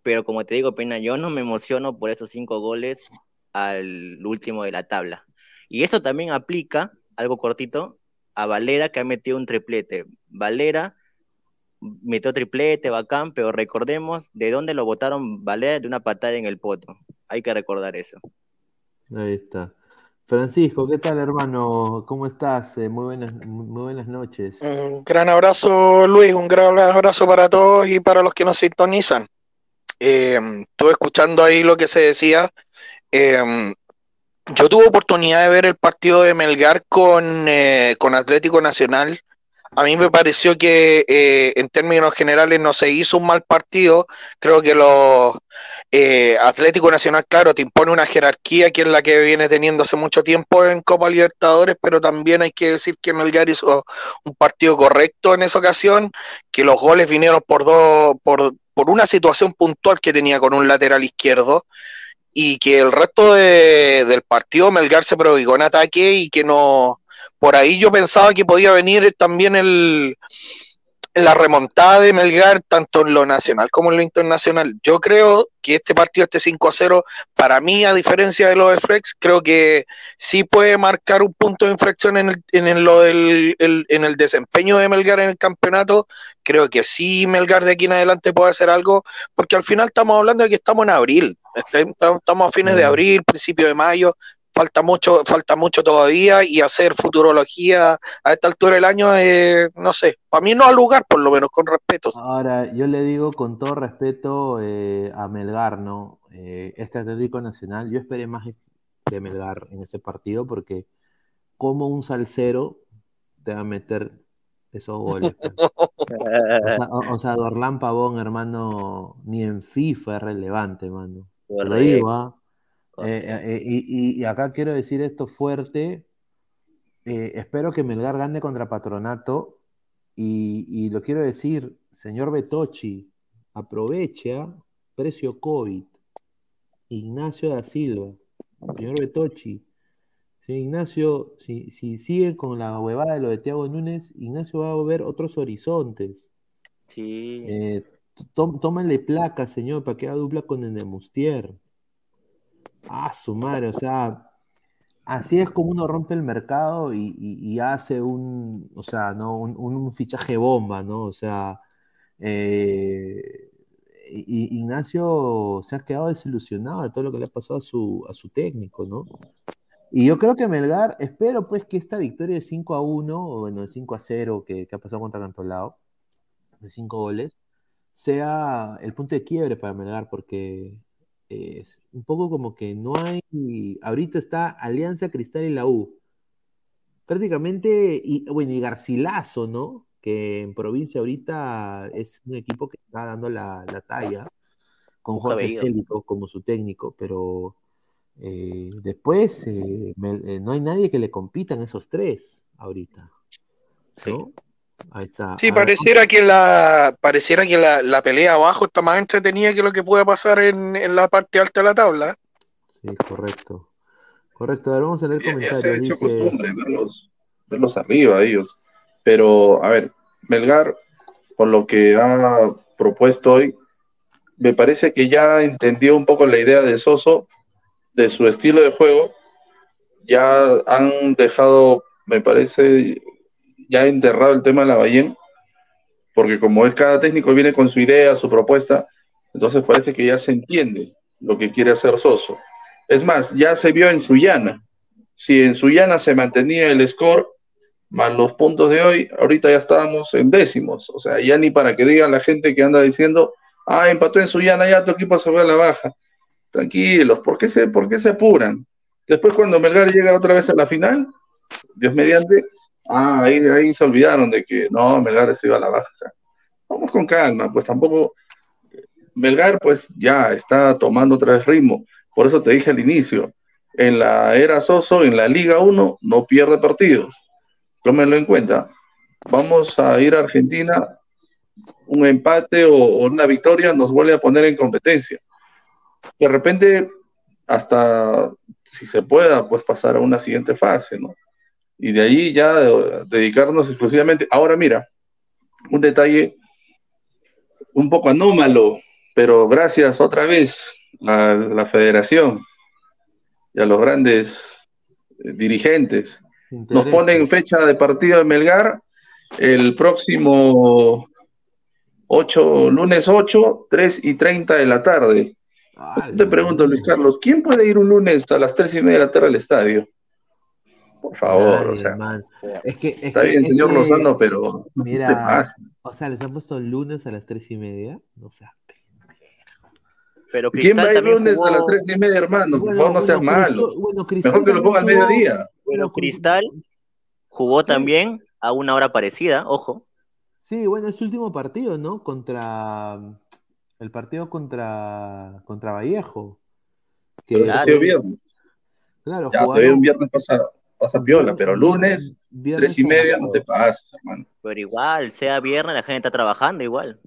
Pero como te digo, Pena, yo no me emociono por esos cinco goles al último de la tabla. Y eso también aplica, algo cortito, a Valera que ha metido un triplete. Valera metió triplete, bacán, pero recordemos de dónde lo votaron Valera de una patada en el poto. Hay que recordar eso. Ahí está. Francisco, ¿qué tal, hermano? ¿Cómo estás? Eh, muy, buenas, muy buenas noches. Un gran abrazo, Luis, un gran abrazo para todos y para los que nos sintonizan. Eh, estuve escuchando ahí lo que se decía. Eh, yo tuve oportunidad de ver el partido de Melgar con, con Atlético Nacional a mí me pareció que eh, en términos generales no se hizo un mal partido. Creo que los eh, Atlético Nacional, claro, te impone una jerarquía que es la que viene teniendo hace mucho tiempo en Copa Libertadores, pero también hay que decir que Melgar hizo un partido correcto en esa ocasión, que los goles vinieron por dos, por, por una situación puntual que tenía con un lateral izquierdo y que el resto de, del partido Melgar se prodigó en ataque y que no por ahí yo pensaba que podía venir también el, la remontada de Melgar, tanto en lo nacional como en lo internacional. Yo creo que este partido, este 5 a 0, para mí, a diferencia de los de Flex, creo que sí puede marcar un punto de inflexión en el, en lo del, en el desempeño de Melgar en el campeonato. Creo que sí, Melgar de aquí en adelante puede hacer algo, porque al final estamos hablando de que estamos en abril. Estamos a fines de abril, principio de mayo, falta mucho, falta mucho todavía y hacer futurología a esta altura del año, eh, no sé, para mí no al lugar, por lo menos, con respeto. Ahora, yo le digo con todo respeto eh, a Melgar, ¿no? eh, este Atlético Nacional, yo esperé más de Melgar en ese partido porque como un salsero te va a meter esos goles. pues. o, sea, o- o sea, Dorlán Pavón, hermano, ni en FIFA es relevante, mano. Digo, ¿ah? Eh, eh, y, acá quiero decir esto fuerte. eh, espero que Melgar gane contra Patronato. Y, y lo quiero decir, señor Betochi, aproveche, ¿ah? precio COVID. Ignacio da Silva, señor Betochi. Si Ignacio, si, si sigue con la huevada de lo de Thiago Núñez, Ignacio va a ver otros horizontes. Sí. Eh, tómale placa, señor, para que haga dupla con el de Mustier. Ah, su madre, o sea, así es como uno rompe el mercado y, hace un, o sea, ¿no? Un, fichaje bomba, ¿no? O sea, eh, Ignacio se ha quedado desilusionado de todo lo que le ha pasado a su, a su técnico, ¿no? Y yo creo que Melgar, espero pues que esta victoria de 5 a 1, o bueno, de 5 a 0 que, que ha pasado contra Cantolao, de 5 goles, sea el punto de quiebre para Melgar, porque es un poco como que no hay, ahorita está Alianza Cristal y la U. Prácticamente, y bueno, y Garcilaso, ¿no? Que en provincia ahorita es un equipo que está dando la, la talla, con Jorge. Célico como su técnico, pero eh, después eh, eh, no hay nadie que le compita en esos tres ahorita. ¿no? Ahí está. Sí, A ver, pareciera que la pareciera que la, la pelea abajo está más entretenida que lo que pueda pasar en, en la parte alta de la tabla. Sí, correcto. Correcto, a ver, vamos a leer ya se ha comentarios. hecho Dice, costumbre verlos, verlos arriba ellos. Pero, a ver, Melgar, con lo que ha propuesto hoy, me parece que ya entendió un poco la idea de Soso, de su estilo de juego. Ya han dejado, me parece, ya enterrado el tema de la Bayén, porque como es cada técnico viene con su idea, su propuesta, entonces parece que ya se entiende lo que quiere hacer Soso. Es más, ya se vio en Sullana. Si en Sullana se mantenía el score, más los puntos de hoy, ahorita ya estábamos en décimos. O sea, ya ni para que diga la gente que anda diciendo, ah, empató en Sullana, ya tu equipo se fue a la baja. Tranquilos, ¿por qué se, por qué se apuran? Después cuando Melgar llega otra vez a la final, Dios mediante, ah, ahí, ahí se olvidaron de que no, Melgar se iba a la baja. Vamos con calma, pues tampoco Melgar pues ya está tomando otra vez ritmo. Por eso te dije al inicio, en la era Soso, en la Liga 1, no pierde partidos. Tómenlo en cuenta. Vamos a ir a Argentina, un empate o, o una victoria nos vuelve a poner en competencia. De repente, hasta si se pueda, pues pasar a una siguiente fase, ¿no? Y de ahí ya dedicarnos exclusivamente. Ahora mira, un detalle un poco anómalo, pero gracias otra vez a la federación y a los grandes eh, dirigentes. Nos ponen fecha de partido de Melgar el próximo 8, lunes 8, 3 y 30 de la tarde. Te pregunto, Luis Carlos, ¿quién puede ir un lunes a las 3 y media de la tarde al estadio? Por favor, o sea. Es que, es está que- bien, es señor que, Lozano, pero no se Mira, pase. o sea, les han puesto lunes a las tres y media. No sé. Pero ¿Quién va a ir lunes a las 3 y media, hermano? Por Bueno, favor, no seas bueno, Cristo- malo. bueno, Cristal Mejor que lo ponga al mediodía. Pero Cristal jugó también a una hora parecida, ojo. Sí, bueno, es su último partido, ¿no? Contra el partido contra contra Vallejo. Que sido viernes. Claro, Ya, jugaron- todavía un viernes pasa, pasa piola, pero lunes, viernes 3 y media, no te pases, hermano. Pero igual, sea viernes, la gente está trabajando igual.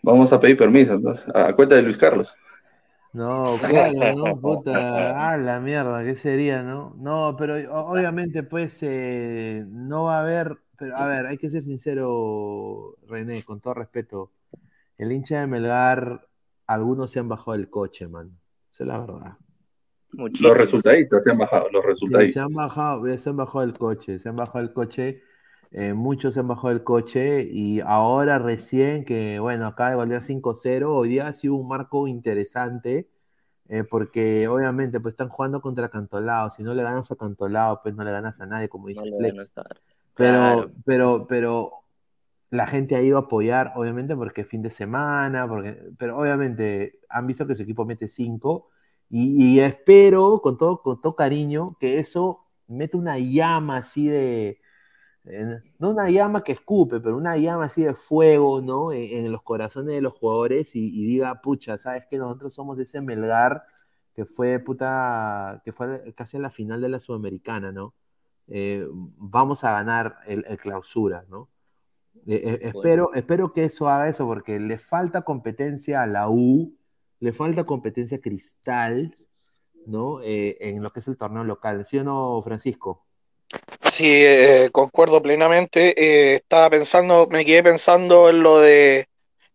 Vamos a pedir permiso, entonces, a cuenta de Luis Carlos. No, claro, no, puta, ah, la mierda, ¿qué sería, no? No, pero obviamente, pues, eh, no va a haber, pero a ver, hay que ser sincero, René, con todo respeto, el hincha de Melgar, algunos se han bajado del coche, man, esa es la verdad. Los resultadistas se han bajado, los Sí, se resultadistas. han bajado, se han bajado del coche, se han bajado del coche, eh, muchos se han bajado del coche y ahora recién que, bueno, acaba de golear 5-0, hoy día ha sido un marco interesante, eh, porque obviamente pues están jugando contra Cantolao, si no le ganas a Cantolao, pues no le ganas a nadie, como dice No Flex. Pero, Claro. pero, pero la gente ha ido a apoyar, obviamente, porque es fin de semana, porque, pero obviamente han visto que su equipo mete cinco y, y espero con todo, con todo cariño que eso mete una llama así de, eh, no una llama que escupe, pero una llama así de fuego, ¿no? En, en los corazones de los jugadores y, y diga, pucha, ¿sabes que Nosotros somos ese Melgar que fue, puta, que fue casi en la final de la Sudamericana, ¿no? Eh, vamos a ganar el, el clausura, ¿no? Eh, eh, espero, espero que eso haga eso, porque le falta competencia a la U, le falta competencia Cristal, ¿no? Eh, en lo que es el torneo local. ¿Sí o no, Francisco? Sí, eh, concuerdo plenamente. Eh, estaba pensando, me quedé pensando en lo de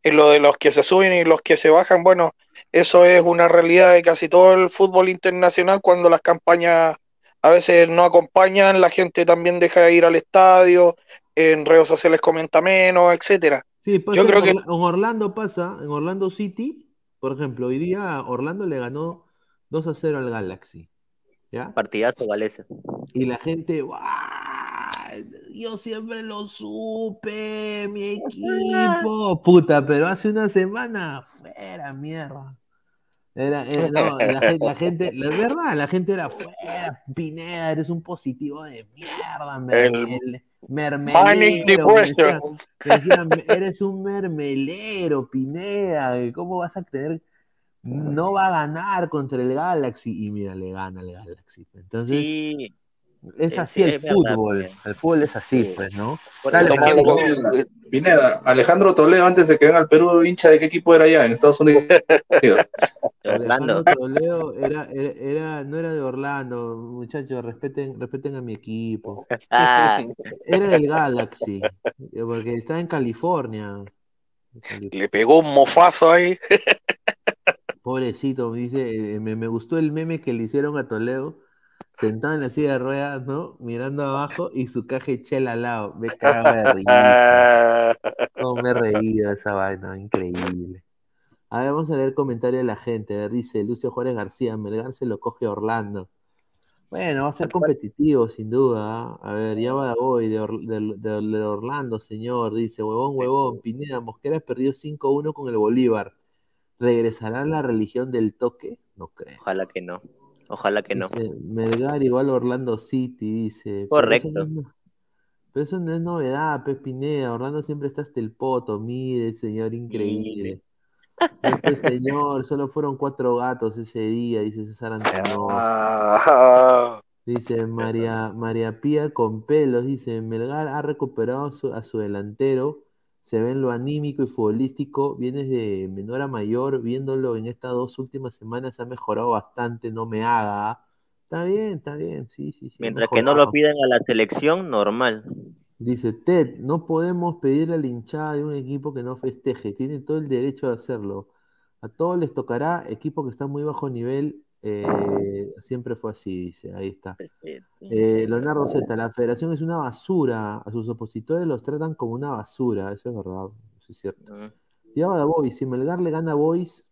en lo de los que se suben y los que se bajan. Bueno, eso es una realidad de casi todo el fútbol internacional cuando las campañas a veces no acompañan, la gente también deja de ir al estadio, en redes sociales comenta menos, etcétera. Sí, pasa Yo en creo que en Orlando pasa, en Orlando City, por ejemplo, hoy día Orlando le ganó 2 a 0 al Galaxy. ¿Ya? Partidazo, Galeza. Y la gente, ¡guau! Yo siempre lo supe, mi equipo. Puta, pero hace una semana, fuera, mierda. Era, era- no, la, gente, la gente, la verdad, la gente era fuera, Pineda, eres un positivo de mierda, mer- El el- Manic mermelero, me decía- eres un mermelero, Pineda, ¿cómo vas a creer? No va a ganar contra el Galaxy, y mira, le gana el Galaxy. Entonces, Sí, es así sí, el verdad, fútbol, el fútbol es así, Sí. pues, ¿no? Por Pineda, Alejandro Toledo, antes de que venga al Perú, hincha de qué equipo era allá en Estados Unidos. Alejandro Toledo era, era, era- no era de Orlando, muchachos, respeten, respeten a mi equipo. Ah. Era del Galaxy, porque está en California. le pegó un mofazo ahí. Pobrecito, me dice, eh, me, me gustó el meme que le hicieron a Toledo, sentado en la silla de ruedas, ¿no? Mirando abajo y su caja de chela al lado. Me cago de risa. Cómo me he reído esa vaina, increíble. A ver, vamos a leer el comentario de la gente. A ver, dice Lucio Juárez García, Melgar se lo coge a Orlando. Bueno, va a ser competitivo, sin duda. ¿ah? A ver, ya va hoy de, Or- del- de Orlando, señor. Dice, huevón, huevón, Pineda, Mosquera perdió 5-1 con el Bolívar. ¿Regresará la religión del toque? No creo. Ojalá que no. Ojalá que no. Dice, Melgar igual Orlando City, dice. Pero eso Correcto. no es no- pero eso no es novedad, Pep Pineda. Orlando siempre está hasta el poto. Mire, señor, increíble. Este señor, solo fueron cuatro gatos ese día, dice César Antonio. Ah, Dice María, María Pía con pelos, dice Melgar ha recuperado su- a su delantero, se ve en lo anímico y futbolístico, vienes de menor a mayor, viéndolo en estas dos últimas semanas ha mejorado bastante, no me haga. Está bien, está bien, sí, sí, sí. Mientras que no lo pidan a la selección, normal. Dice Ted, no podemos pedirle a la hinchada de un equipo que no festeje, tiene todo el derecho de hacerlo. A todos les tocará, equipo que está muy bajo nivel, eh, siempre fue así, dice, ahí está. Eh, Leonardo Z, la federación es una basura, a sus opositores los tratan como una basura, eso es verdad, eso es cierto. Y ahora Boys, si Melgar le gana a Boys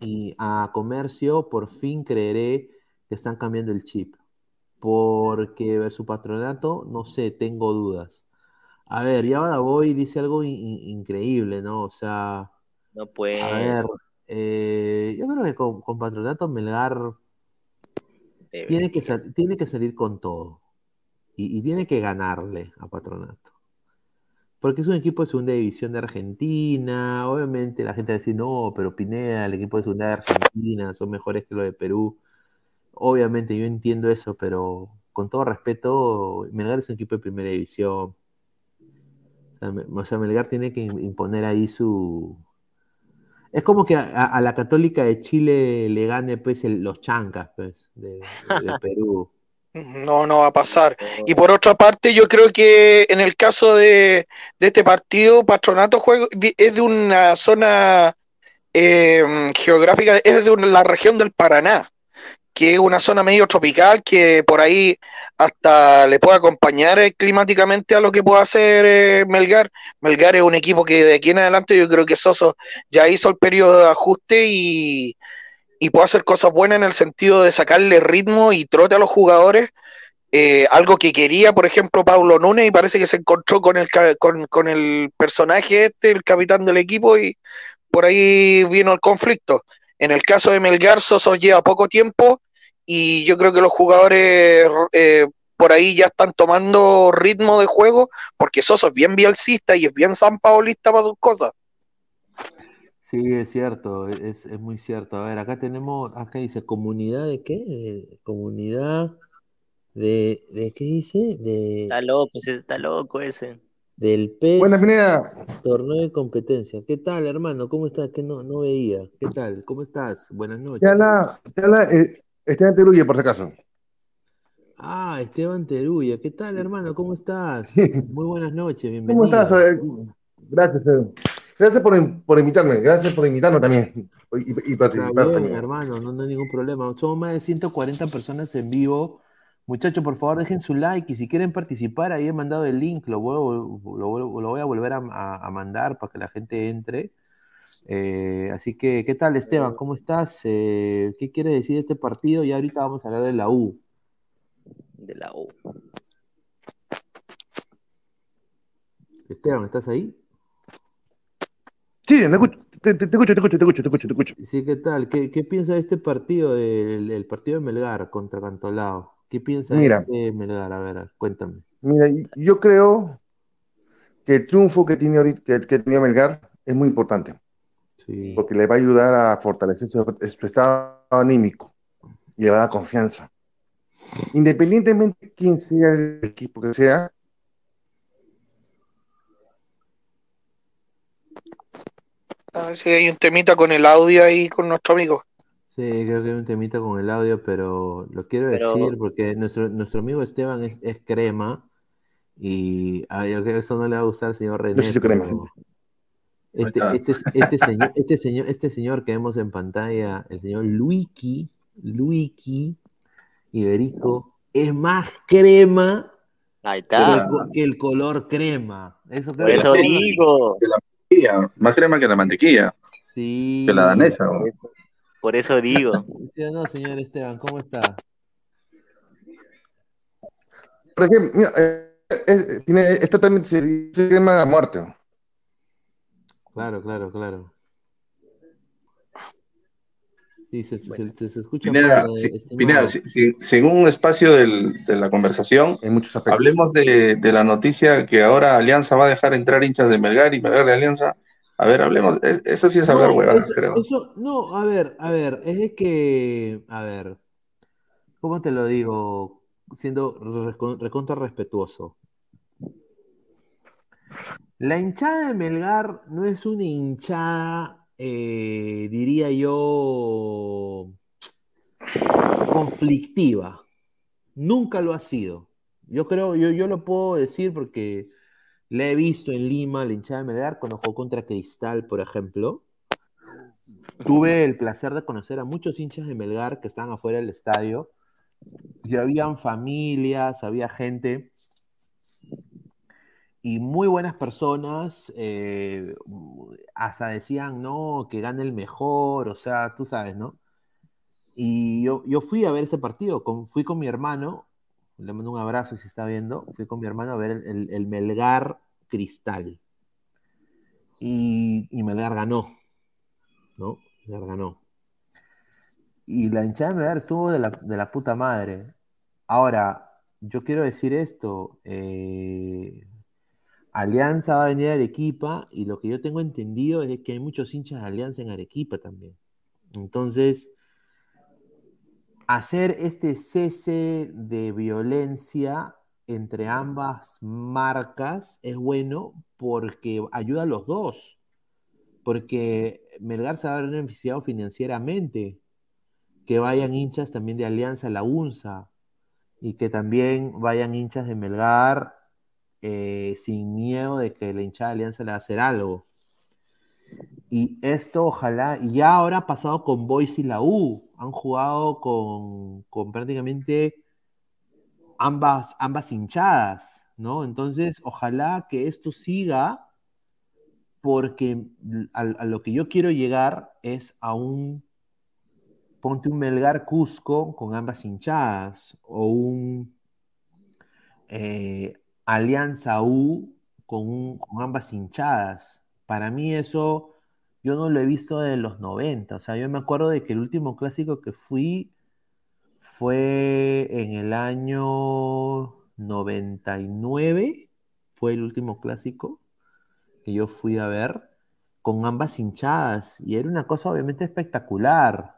y a Comercio, por fin creeré que están cambiando el chip. Porque ver su patronato, no sé, tengo dudas. A ver, y ahora voy, dice algo in- in- increíble, ¿no? O sea, No pues. a ver, eh, yo creo que con, con patronato Melgar tiene que, sal- tiene que salir con todo. Y, y tiene que ganarle a patronato. Porque es un equipo de segunda división de Argentina. Obviamente la gente va a decir, no, pero Pineda, el equipo de segunda de Argentina, son mejores que los de Perú. Obviamente yo entiendo eso, pero con todo respeto, Melgar es un equipo de primera división. O sea, Melgar tiene que im- imponer ahí su... Es como que a, la Católica de Chile le gane pues el- los chancas pues, de, Perú. No, no va a pasar. Y por otra parte, yo creo que en el caso de, de este partido, Patronato juega, es de una zona eh, geográfica, es de una- la región del Paraná, que es una zona medio tropical, que por ahí hasta le puede acompañar eh, climáticamente a lo que pueda hacer eh, Melgar. Melgar es un equipo que de aquí en adelante yo creo que Soso ya hizo el periodo de ajuste y, y puede hacer cosas buenas en el sentido de sacarle ritmo y trote a los jugadores eh, algo que quería, por ejemplo, Pablo Núñez y parece que se encontró con el, con, con el personaje este, el capitán del equipo y por ahí vino el conflicto. En el caso de Melgar, Soso lleva poco tiempo y yo creo que los jugadores eh, por ahí ya están tomando ritmo de juego porque Soso es bien bielcista y es bien sanpaolista para sus cosas. Sí, es cierto, es, es muy cierto. A ver, acá tenemos, acá dice, comunidad de qué? Comunidad de, ¿de qué dice? De, Está loco, ese está loco ese. del PES Buenas, Pineda. Torneo de Competencia. ¿Qué tal, hermano? ¿Cómo estás? Que no, no veía. ¿Qué tal? ¿Cómo estás? Buenas noches. Habla eh, Esteban Teruya, por si acaso. Ah, Esteban Teruya. ¿Qué tal, hermano? ¿Cómo estás? Muy buenas noches, ¿Cómo bienvenido. estás? Eh, Gracias. Gracias por, por invitarme. Gracias por invitarnos también. Y, y Está participar bien, también. hermano, no, no hay ningún problema. Somos más de 140 personas en vivo. Muchachos, por favor, dejen su like y si quieren participar, ahí he mandado el link, lo voy, lo, voy- lo voy a volver a, a- a mandar para que la gente entre. Eh, así que, ¿qué tal, Esteban? ¿Cómo estás? Eh, ¿qué quieres decir de este partido? Y ahorita vamos a hablar de la U. De la U. Esteban, ¿estás ahí? Sí, te escucho, te, escucho, te escucho, te escucho, te escucho, te escucho. Sí, ¿qué tal? ¿Qué, qué piensa de este partido, del el partido de Melgar contra Cantolao? ¿Qué piensa Mira. de Melgar? A ver, cuéntame. Mira, yo creo que el triunfo que tiene ahorita, que, que tenía Melgar es muy importante. Porque le va a ayudar a fortalecer su, su estado anímico y le va a dar confianza. Independientemente de quién sea el equipo que sea, A ver si hay un temita con el audio ahí con nuestro amigo. Sí, creo que hay un temita con el audio, pero lo quiero Pero- decir porque nuestro, nuestro amigo Esteban es, es crema y a yo creo que eso no le va a gustar al señor René. Yo soy crema. pero Este, este, este señor, este, señor, este señor que vemos en pantalla, el señor Luiki, Luiki Iberico, es más crema Ahí que el, está. co- que el color crema. Eso creo Por que eso todos- digo. Que la mantequilla, más crema que la mantequilla. Sí. Que la danesa. ¿no? Por eso digo. ¿Sí o no, señor Esteban? ¿Cómo está? por ejemplo, mira, eh, eh, tiene, es totalmente se, se llama muerte. Claro, claro, claro. Sí, se, se- se- se escucha Pineda, mal, si- estimado. Pineda, si- si- según un espacio del- de la conversación, hablemos de, de la noticia que ahora Alianza va a dejar entrar hinchas de Melgar y Melgar de Alianza. A ver, hablemos. es- Eso sí es hablar No, huevadas, eso- creo. eso- no, a ver, a ver, es que, a ver, ¿cómo te lo digo? Siendo recon- recontra respetuoso. La hinchada de Melgar no es una hinchada, eh, diría yo, conflictiva. Nunca lo ha sido. Yo creo, yo, yo lo puedo decir porque la he visto en Lima, la hinchada de Melgar, cuando jugó contra Cristal, por ejemplo. Tuve el placer de conocer a muchos hinchas de Melgar que estaban afuera del estadio. Y habían familias, había gente y muy buenas personas. eh, hasta decían, no, que gane el mejor, o sea, tú sabes, ¿no? Y yo, yo fui a ver ese partido, fui con mi hermano, le mando un abrazo si está viendo, fui con mi hermano a ver el Melgar Cristal. Y, y Melgar ganó, ¿no? Melgar ganó. Y la hinchada de Melgar estuvo de la, de la puta madre. Ahora, yo quiero decir esto, eh, Alianza va a venir a Arequipa y lo que yo tengo entendido es que hay muchos hinchas de Alianza en Arequipa también. Entonces, hacer este cese de violencia entre ambas marcas es bueno porque ayuda a los dos. Porque Melgar se va a beneficiado financieramente. Que vayan hinchas también de Alianza a la UNSA y que también vayan hinchas de Melgar eh, sin miedo de que la hinchada de Alianza le va a hacer algo. Y esto ojalá, ya ahora ha pasado con Boys y la U, han jugado con, con prácticamente ambas, ambas hinchadas, ¿no? Entonces, ojalá que esto siga, porque a, a lo que yo quiero llegar es a un, ponte un Melgar Cusco con ambas hinchadas, o un eh, Alianza U con, ambas hinchadas. Para mí eso yo no lo he visto de los 90. O sea, yo me acuerdo de que el último clásico que fui fue en el año 99, fue el último clásico que yo fui a ver con ambas hinchadas y era una cosa obviamente espectacular.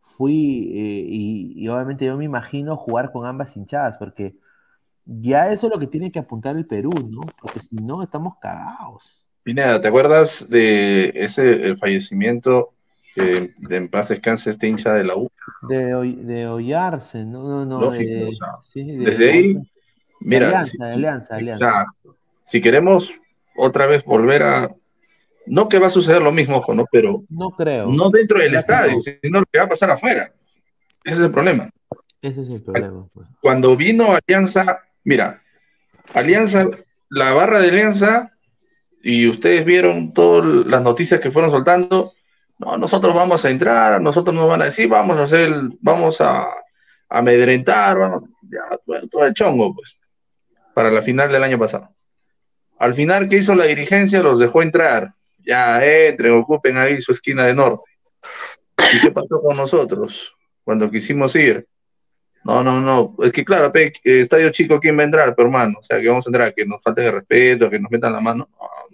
Fui eh, y, y obviamente yo me imagino jugar con ambas hinchadas porque ya eso es lo que tiene que apuntar el Perú, ¿no? Porque si no estamos cagados. Pineda, ¿te acuerdas de ese el fallecimiento de en paz descanse este hincha de la U? De, Hoy- de Ollarse, no, no, no. Lógico, eh, o sea, sí, de- Desde ahí, mira, Alianza, de Alianza, de Alianza. exacto. Si queremos otra vez volver a, no que va a suceder lo mismo, ojo, ¿no? Pero No creo. no dentro del estadio, no. sino lo que va a pasar afuera. Ese es el problema. Ese es el problema. pues. Cuando vino Alianza, mira, Alianza, la barra de Alianza, y ustedes vieron todas las noticias que fueron soltando, no, nosotros vamos a entrar, nosotros nos van a decir, vamos a hacer, vamos a, amedrentar, vamos, ya, bueno, todo el chongo, pues, para la final del año pasado. Al final, ¿qué hizo la dirigencia? Los dejó entrar. Ya entren, ocupen ahí su esquina de norte. ¿Y qué pasó con nosotros cuando quisimos ir? No, no, no. Es que claro, pe, eh, estadio chico, ¿quién va a entrar, pero hermano? O sea, que vamos a entrar, que nos falten el respeto, que nos metan la mano.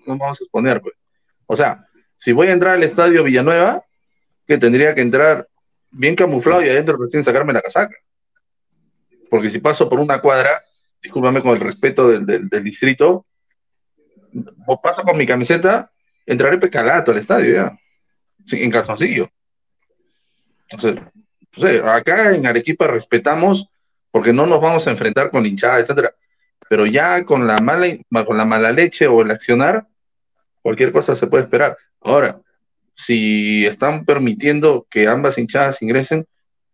No, vamos a exponer, pues. O sea, si voy a entrar al estadio Villanueva, que tendría que entrar bien camuflado y adentro recién sacarme la casaca. Porque si paso por una cuadra, discúlpame con el respeto del, del- distrito, o paso con mi camiseta, entraré pecalato al estadio ya, en calzoncillo. Entonces, no sé, acá en Arequipa respetamos porque no nos vamos a enfrentar con hinchada, etcétera. Pero ya con la mala, con la mala leche o el accionar, cualquier cosa se puede esperar. Ahora, si están permitiendo que ambas hinchadas ingresen,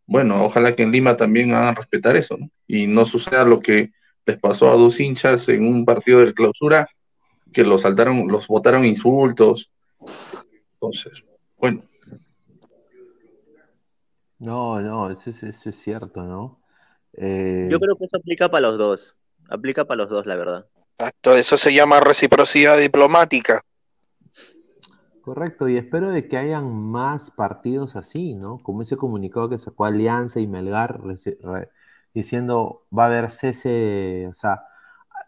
bueno, ojalá que en Lima también hagan respetar eso, ¿no? Y no suceda lo que les pasó a dos hinchas en un partido de clausura, que los saltaron, los botaron insultos. Entonces, bueno, No, no, eso es, eso es cierto, ¿no? Eh, Yo creo que eso aplica para los dos. Aplica para los dos, la verdad. Exacto, eso se llama reciprocidad diplomática. Correcto, y espero de que hayan más partidos así, ¿no? Como ese comunicado que sacó Alianza y Melgar diciendo va a haber cese, o sea,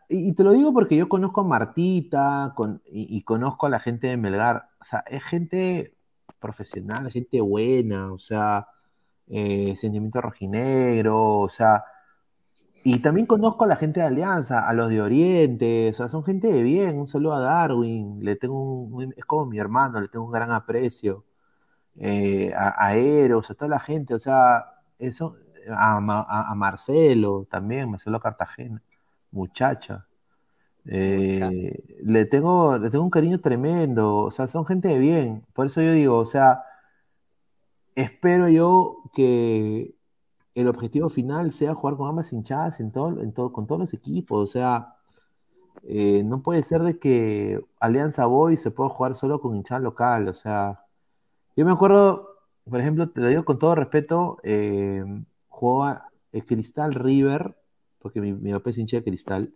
y, y te lo digo porque yo conozco a Martita con, y, y conozco a la gente de Melgar, o sea, es gente profesional, gente buena, o sea, eh, sentimiento rojinegro, o sea, y también conozco a la gente de Alianza, a los de Oriente, o sea, son gente de bien. Un saludo a Darwin, le tengo un, es como mi hermano, le tengo un gran aprecio. Eh, a, a Eros, a toda la gente, o sea, eso, a, Ma- a- a Marcelo también, Marcelo Cartagena, muchacha. Eh, le tengo, le tengo un cariño tremendo, o sea, son gente de bien. Por eso yo digo, o sea, espero yo que el objetivo final sea jugar con ambas hinchadas en todo, con todos los equipos. O sea, eh, no puede ser de que Alianza Boy se pueda jugar solo con hinchada local. O sea, yo me acuerdo, por ejemplo, te lo digo con todo respeto, eh, jugaba el Cristal River, porque mi, papá es hincha de Cristal.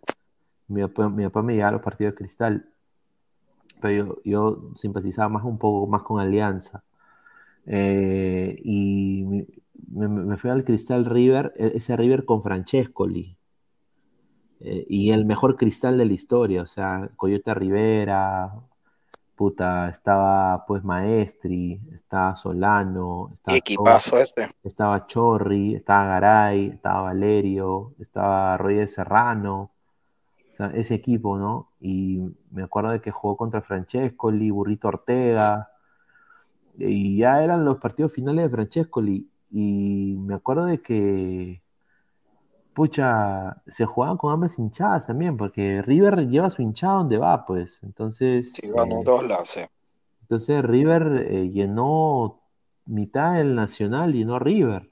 Mi papá, mi papá me llevaba a los partidos de Cristal. Pero yo, yo simpatizaba más un poco más con Alianza. Eh, y me, me fui al Cristal River, e- ese River con Francescoli. Eh, y el mejor cristal de la historia, o sea, Coyote Rivera, puta, estaba pues Maestri, estaba Solano, estaba Equipazo Chorri, ese. estaba Chorri, estaba Garay, estaba Valerio, estaba Roger Serrano, o sea, ese equipo, ¿no? Y me acuerdo de que jugó contra Francescoli, Burrito Ortega, y ya eran los partidos finales de Francescoli. Y me acuerdo de que, pucha, se jugaban con ambas hinchadas también, porque River lleva su hinchada donde va, pues. Entonces, Sí, van en eh, todos lados, sí. entonces River eh, llenó mitad del Nacional, llenó River.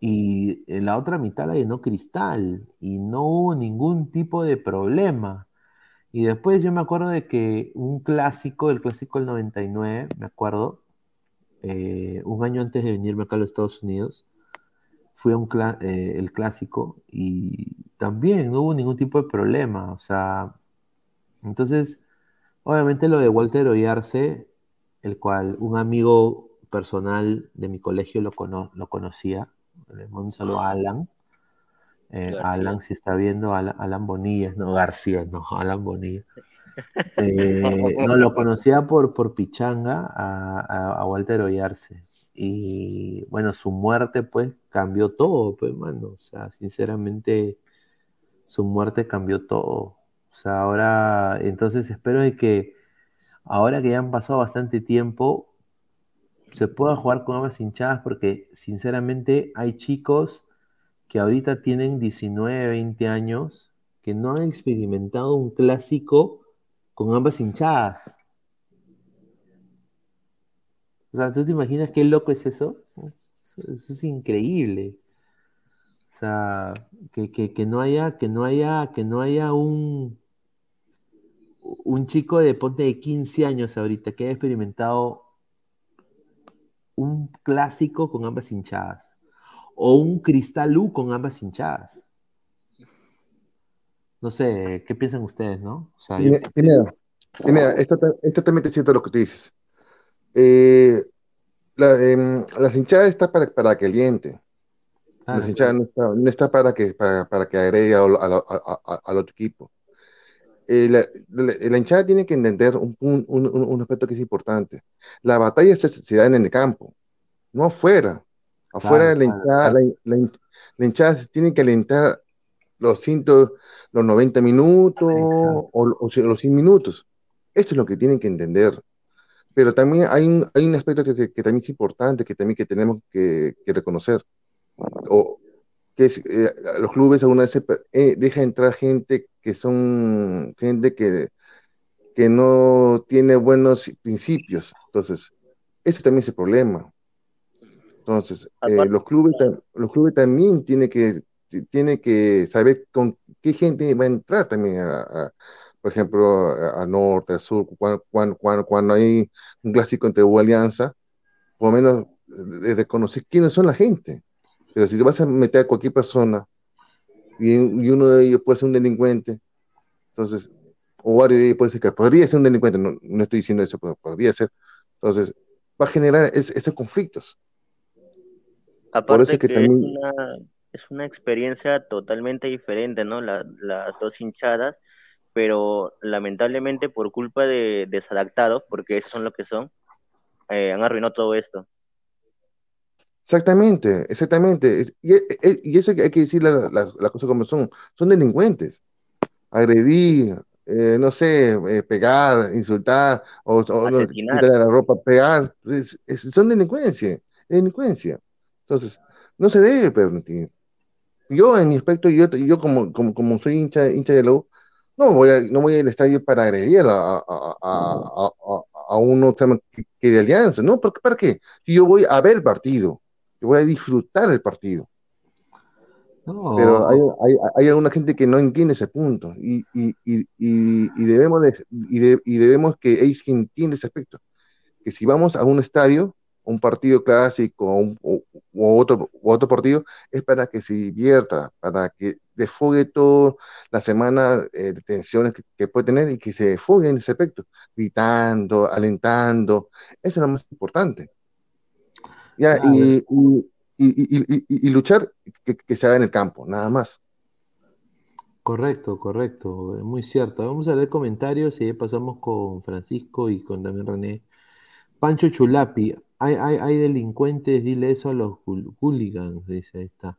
Y en la otra mitad la llenó Cristal. Y no hubo ningún tipo de problema. Y después yo me acuerdo de que un clásico, el clásico del 99, me acuerdo, eh, un año antes de venirme acá a los Estados Unidos, fui a un eh, el clásico y también no hubo ningún tipo de problema. O sea, entonces, obviamente lo de Walter Oyarce, el cual un amigo personal de mi colegio lo, cono- lo conocía. Le mando un saludo a Alan. Eh. Alan, si está viendo, Alan, Alan Bonilla, no García, no, Alan Bonilla. Eh, no, lo conocía por, por Pichanga a, a- a Walter Oyarce. Y bueno, su muerte pues cambió todo, pues, mano. O sea, sinceramente, su muerte cambió todo. O sea, ahora, entonces espero de que ahora que ya han pasado bastante tiempo, se pueda jugar con ambas hinchadas porque sinceramente hay chicos que ahorita tienen 19, 20 años que no han experimentado un clásico con ambas hinchadas. O sea, ¿tú te imaginas qué loco es eso? Eso, es increíble. O sea, que, que- que no haya, que no haya, que no haya un, un chico de ponte de 15 años ahorita que haya experimentado un clásico con ambas hinchadas. O un Cristal U con ambas hinchadas. No sé, ¿qué piensan ustedes, no? O sea, yo- Mira, mira, mira, es, tota- es totalmente cierto lo que tú dices. Eh, la, em, las hinchadas están para, para que aliente. Claro, Las hinchadas no está, no está para que, para, para que agregue al, al- al- al- al otro equipo. Eh, la, la- la hinchada tiene que entender un, un- un- un aspecto que es importante. La batalla se, se da en el campo, no afuera. Afuera Claro, la claro, hinchada, la, la hin- la hinchada se tiene que alentar los, ciento- los 90 minutos o, o los 100 minutos. Eso es lo que tienen que entender. Pero también hay un, hay un aspecto que, que- que también es importante, que también que tenemos que, que reconocer. O, que es, eh, los clubes alguna vez eh, deja entrar gente que son gente que, que no tiene buenos principios. Entonces, ese también es el problema. Entonces, eh, los clubes, los clubes también tienen que, tiene que saber con qué gente va a entrar también a, a- por ejemplo, a, a norte, a sur, cuando, cuando, cuando, cuando hay un clásico entre U Alianza, por lo menos eh, de conocer quiénes son la gente. Pero si te vas a meter a cualquier persona y, y uno de ellos puede ser un delincuente, entonces, o varios de ellos puede ser que podría ser un delincuente, no, no estoy diciendo eso, pero podría ser. Entonces, va a generar es- esos conflictos. Por Aparte eso es que que también, es una, es una experiencia totalmente diferente, ¿no? La- las dos hinchadas, pero lamentablemente por culpa de desadaptados, porque esos son lo que son, eh, han arruinado todo esto. exactamente, exactamente. Y, e- e- y eso hay que decir la- la- las cosas como son. Son delincuentes. Agredir, eh, no sé, eh, pegar, insultar, o, o no, quitarle la ropa, pegar, es- es- son delincuencia, delincuencia. Entonces, no se debe permitir. Yo, en mi aspecto, yo, yo como, como, como soy hincha, hincha de la U, no voy a, no voy al estadio para agredir a, a, a, a, uno que, que de alianza, ¿no? ¿Por qué- ¿Para qué? Yo voy a ver el partido, yo voy a disfrutar el partido. No. Pero hay, hay, hay alguna gente que no entiende ese punto y, y, y, y, debemos, de, de- y debemos que ellos entiendan ese aspecto. Que si vamos a un estadio, un partido clásico o, un- o- o otro, o otro partido, es para que se divierta, para que desfogue toda la semana eh, de tensiones que, que puede tener y que se desfogue en ese aspecto, gritando, alentando. Eso es lo más importante. Ya, y, y, y, y- y- y- y luchar que, que se haga en el campo, nada más. Correcto, correcto, muy cierto. Vamos a leer comentarios y ahí pasamos con Francisco y con también René. Pancho Chulapi, hay, hay, hay delincuentes, dile eso a los hool- hooligans, dice, ahí está.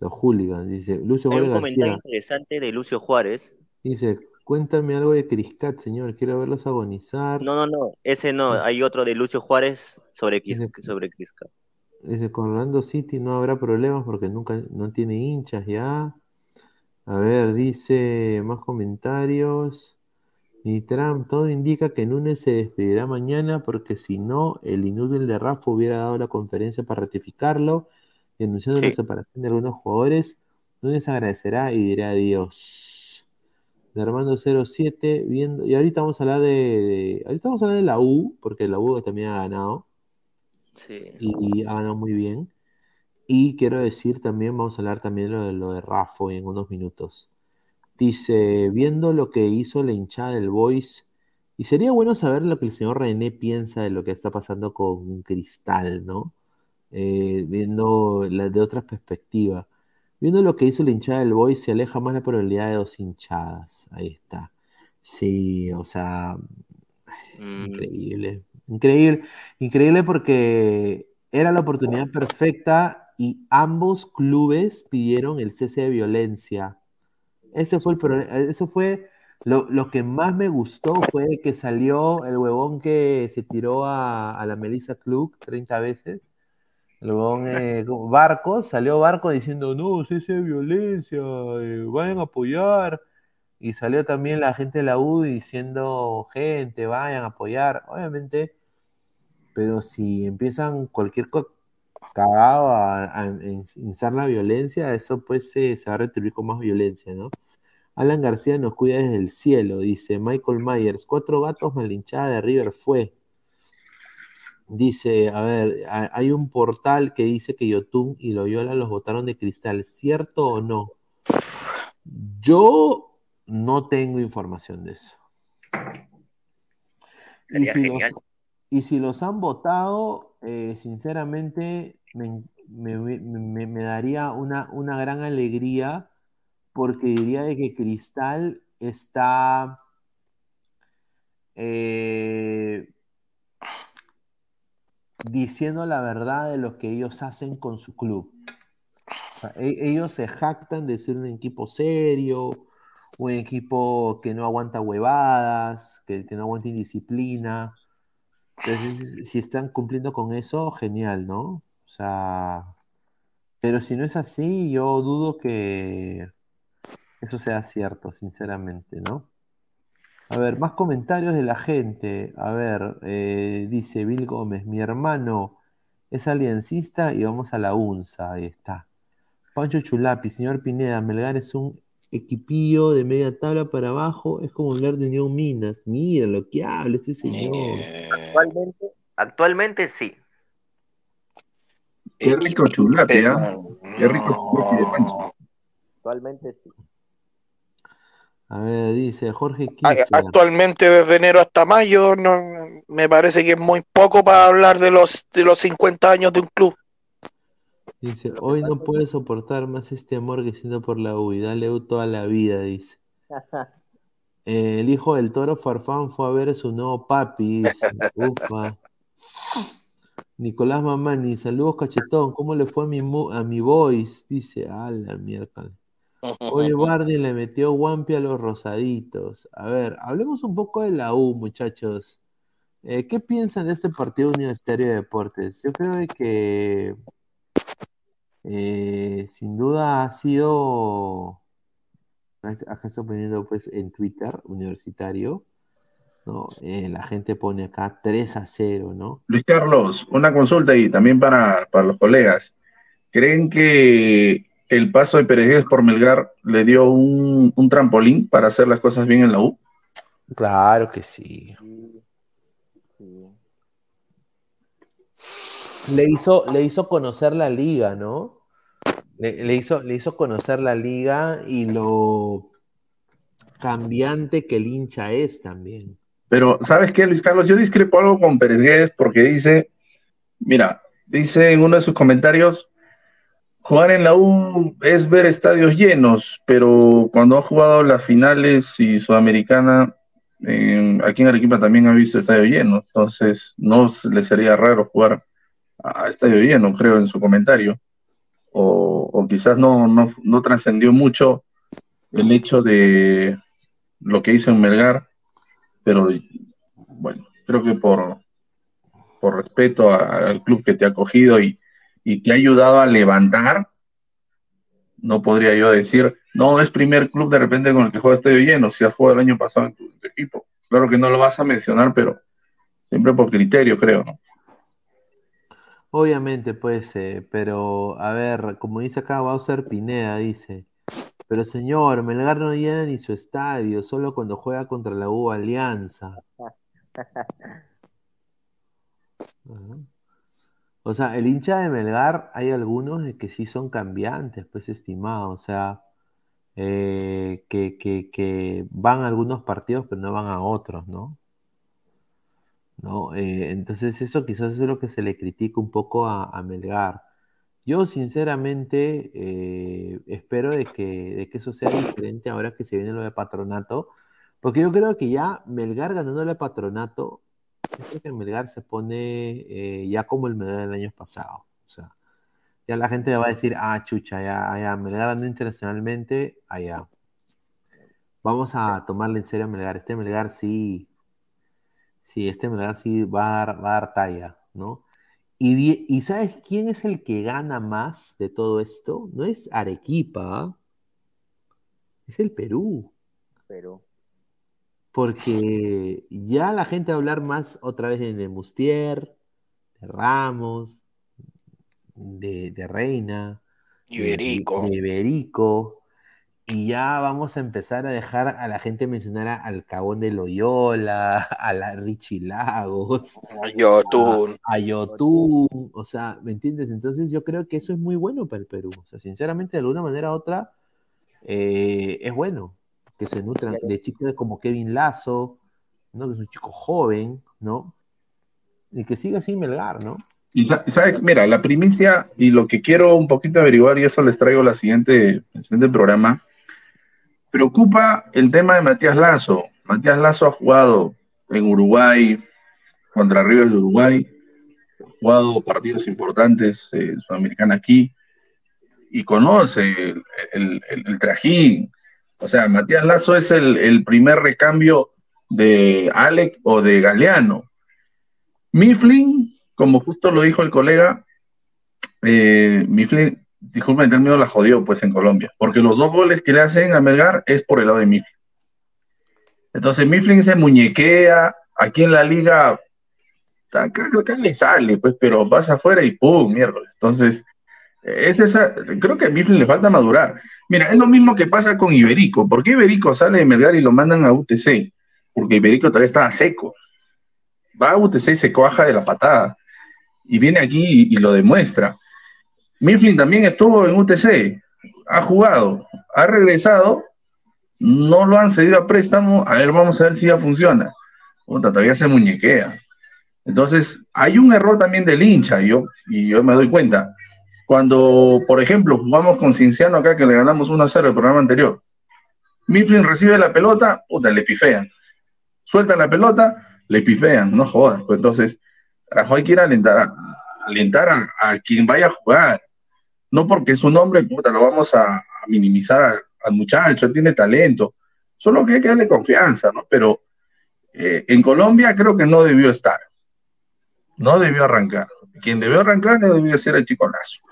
Los hooligans, dice. Lucio Hay un comentario García, interesante de Lucio Juárez. dice, cuéntame algo de Criscat, señor, quiero verlos agonizar. No, no, no, ese no, hay otro de Lucio Juárez sobre, Quis- Dice- sobre Quisca. Dice, con Orlando City no habrá problemas porque nunca, no tiene hinchas ya. A ver, dice más comentarios. Ni Trump, todo indica que Núñez se despedirá mañana porque si no, el inútil de Rafa hubiera dado la conferencia para ratificarlo y anunciando la separación de algunos jugadores. Núñez agradecerá y dirá adiós. De Armando 07, viendo. Y ahorita vamos a hablar de, de- Ahorita vamos a hablar de la U, porque la U también ha ganado Sí. y ha ganado muy bien. Y quiero decir también, vamos a hablar también lo de lo de Rafa en unos minutos. Dice, viendo lo que hizo la hinchada del Boys, y sería bueno saber lo que el señor René piensa de lo que está pasando con Cristal, ¿no? Eh, viendo la de otra perspectiva. Viendo lo que hizo la hinchada del Boys, se aleja más la probabilidad de dos hinchadas. Ahí está. Sí, o sea, increíble. Increíble, increíble porque era la oportunidad perfecta y ambos clubes pidieron el cese de violencia. Ese fue el problema, eso fue lo, lo que más me gustó fue que salió el huevón que se tiró a, a la Melissa Klug 30 veces. El huevón eh, Barco, salió Barco diciendo, no, cese de violencia, eh, vayan a apoyar. Y salió también la gente de la U diciendo, gente, vayan a apoyar. Obviamente, pero si empiezan cualquier co- cagado a, a instar la violencia, eso pues se, se va a retribuir con más violencia, ¿no? Alan García nos cuida desde el cielo, dice Michael Myers, cuatro gatos malinchada de River fue. Dice, a ver, ha- hay un portal que dice que Yotun y Loyola los botaron de cristal, ¿cierto o no? Yo no tengo información de eso. Y si, los, y si los han votado, eh, sinceramente me, daría una, una gran alegría porque diría de que Cristal está eh, diciendo la verdad de lo que ellos hacen con su club. E- ellos se jactan de ser un equipo serio, un equipo que no aguanta huevadas, que, que no aguanta indisciplina. Entonces, si están cumpliendo con eso, genial, ¿no? O sea, pero si no es así, yo dudo que eso sea cierto, sinceramente, ¿no? A ver, más comentarios de la gente. A ver, eh, dice Bill Gómez, mi hermano es aliancista y vamos a la UNSA, ahí está. Pancho Chulapi, señor Pineda, Melgar es un equipillo de media tabla para abajo, es como hablar de Unión Minas. Mira lo que habla este señor. Actualmente, actualmente sí. Qué rico chulapi, ¿ah? Qué rico chulapi de Pancho. Actualmente sí. A ver, dice Jorge. Actualmente desde enero hasta mayo no, me parece que es muy poco para hablar de los, de los 50 años de un club. Dice, hoy no puede soportar más este amor que siento por la U y dale U toda la vida, dice. Eh, el hijo del toro Farfán fue a ver a su nuevo papi, dice. Upa. Nicolás Mamani, saludos cachetón, ¿cómo le fue a mi, mu- a mi voice? Dice, a la miércoles. Hoy Bardi le metió guampi a los rosaditos. A ver, hablemos un poco de la U, muchachos. Eh, ¿qué piensan de este partido universitario de deportes? Yo creo de que eh, sin duda ha sido, acá estoy poniendo pues en Twitter, universitario, ¿no? Eh, la gente pone acá 3 a 0, ¿no? Luis Carlos, una consulta ahí también para, para los colegas. ¿Creen que el paso de Pérez por Melgar le dio un, un trampolín para hacer las cosas bien en la U? Claro que sí. Le hizo, le hizo conocer la liga, ¿no? Le, le hizo, le hizo conocer la liga y lo cambiante que el hincha es también. Pero, ¿sabes qué, Luis Carlos? Yo discrepo algo con Pérez porque dice, mira, dice en uno de sus comentarios, jugar en la U es ver estadios llenos, pero cuando ha jugado las finales y Sudamericana, aquí en Arequipa también ha visto estadio lleno, entonces no le sería raro jugar a estadio lleno, creo, en su comentario. O, o quizás no, no, no trascendió mucho el hecho de lo que hizo en Melgar, pero bueno, creo que por, por respeto al club que te ha acogido y, y te ha ayudado a levantar, no podría yo decir, no, es primer club de repente con el que juega estadio lleno, si has jugado el año pasado en tu, equipo. Claro que no lo vas a mencionar, pero siempre por criterio, creo, ¿no? Obviamente puede ser, pero a ver, como dice acá Bowser Pineda, dice, pero señor, Melgar no llena ni su estadio, solo cuando juega contra la U Alianza. O sea, el hincha de Melgar, hay algunos que sí son cambiantes, pues estimado. O sea, eh, que, que- que van a algunos partidos, pero no van a otros, ¿no? ¿No? Eh, entonces eso quizás es lo que se le critica un poco a, a Melgar. Yo sinceramente eh, espero de que, de que eso sea diferente ahora que se viene lo de patronato, porque yo creo que ya Melgar ganándole patronato, creo que Melgar se pone eh, ya como el Melgar del año pasado. O sea, ya la gente va a decir, ah, chucha, ya, ya, Melgar ganó internacionalmente, allá. Vamos a tomarle en serio a Melgar. Este Melgar sí, sí, este Melgar sí va va a dar talla, ¿no? Y, vi- ¿Y sabes quién es el que gana más de todo esto? No es Arequipa, es el Perú. Pero Porque ya la gente va a hablar más otra vez de Nemustier, de Ramos, de, de Reina, de- Iberico. de Iberico, y ya vamos a empezar a dejar a la gente mencionar a- al Cabón de Loyola, a la Richie Lagos, Yotun. a, a Yotun, o sea, ¿me entiendes? Entonces yo creo que eso es muy bueno para el Perú, o sea, sinceramente de alguna manera u otra eh, es bueno que se nutran de chicos como Kevin Lazo, ¿no? Que es un chico joven, ¿no? Y que siga sin Melgar, ¿no? Y sa- sabes, mira, la primicia y lo que quiero un poquito averiguar, y eso les traigo la siguiente, el siguiente programa, preocupa el tema de Matías Lazo. Matías Lazo ha jugado en Uruguay, contra River de Uruguay, ha jugado partidos importantes, eh, Sudamericana aquí, y conoce el, el- trajín. O sea, Matías Lazo es el, el primer recambio de Alec o de Galeano. Mifflin, como justo lo dijo el colega, eh, Mifflin, disculpen el término, la jodió pues en Colombia, porque los dos goles que le hacen a Melgar es por el lado de Mifflin. Entonces Mifflin se muñequea, aquí en la liga, acá, acá le sale, pues, pero vas afuera y ¡pum! miércoles. Entonces, es esa, creo que a Mifflin le falta madurar. Mira, es lo mismo que pasa con Iberico. ¿Por qué Iberico sale de Melgar y lo mandan a UTC? Porque Iberico todavía estaba seco. Va a UTC y se coaja de la patada. Y viene aquí y lo demuestra. Mifflin también estuvo en UTC. Ha jugado. Ha regresado. No lo han cedido a préstamo. A ver, vamos a ver si ya funciona. Puta, todavía se muñequea. Entonces, hay un error también del hincha, y yo, y yo me doy cuenta. Cuando, por ejemplo, jugamos con Cinciano acá, que le ganamos 1-0 el programa anterior, Mifflin recibe la pelota, puta, le pifean. Suelta la pelota, le pifean, no jodas. Pues entonces, ir a alentar, a, alentar a, a quien vaya a jugar. No porque es un hombre, puta, lo vamos a, a minimizar al, al muchacho, tiene talento. Solo que hay que darle confianza, ¿no? Pero eh, en Colombia creo que no debió estar. No debió arrancar. Quien debió arrancar no debió ser el chico Lazo.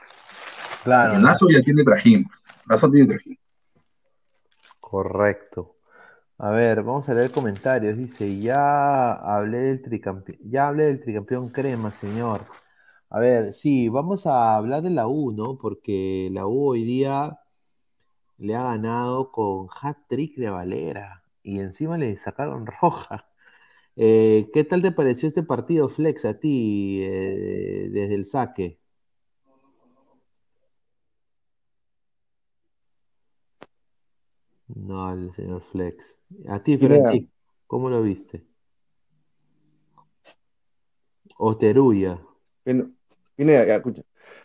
Claro. Lazo ya tiene trajín. Lazo tiene trajín. Correcto. A ver, vamos a leer comentarios. Dice, ya hablé del tricampeón, ya hablé del tricampeón crema, señor. A ver, sí, vamos a hablar de la U, ¿no? Porque la U hoy día le ha ganado con hat-trick de Valera y encima le sacaron roja. Eh, ¿qué tal te pareció este partido, Flex, a ti, eh, desde el saque? No, el señor Flex. A ti. Francisco, ¿cómo lo viste? Oteruya. Bueno,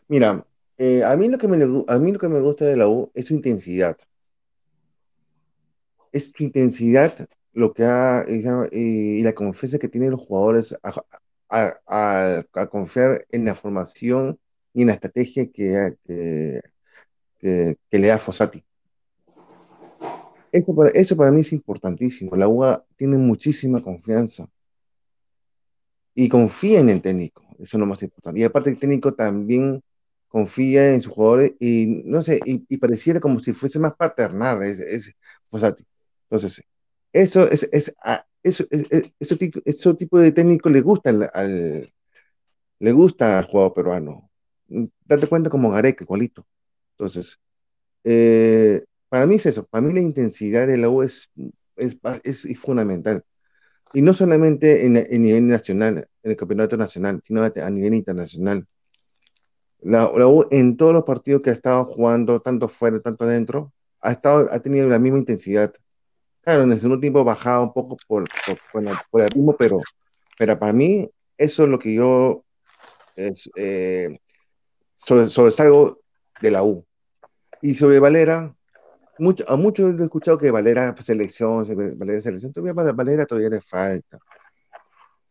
mira, eh, a mí lo que me, a mí lo que me gusta de la U es su intensidad. Es su intensidad lo que eh, y la confianza que tienen los jugadores a, confiar en la formación y en la estrategia que, que, le da Fossati. Eso para, eso para mí es importantísimo. La U tiene muchísima confianza y confía en el técnico. Eso es lo más importante. Y aparte el técnico también confía en sus jugadores y no sé, y, y pareciera como si fuese más paternal ese, ese. Entonces, eso es, es, eso, es, es- eso, tipo, ese tipo de técnico le gusta al, al- le gusta al jugador peruano. Mm, Date cuenta como Gareca, igualito. Entonces, eh, para mí es eso, para mí la intensidad de la U es- es fundamental. Y no solamente en, en nivel nacional, en el campeonato nacional, sino a nivel internacional. La, la U en todos los partidos que ha estado jugando, tanto fuera, tanto adentro, ha, estado, ha tenido la misma intensidad. Claro, en el segundo tiempo bajaba un poco por, por, por la- por el ritmo, pero, pero para mí eso es lo que yo eh, sobre, sobresalgo de la U. Y sobre Valera, mucho, a muchos he escuchado que Valera pues, selección, se- Valera selección, todavía Valera todavía le falta.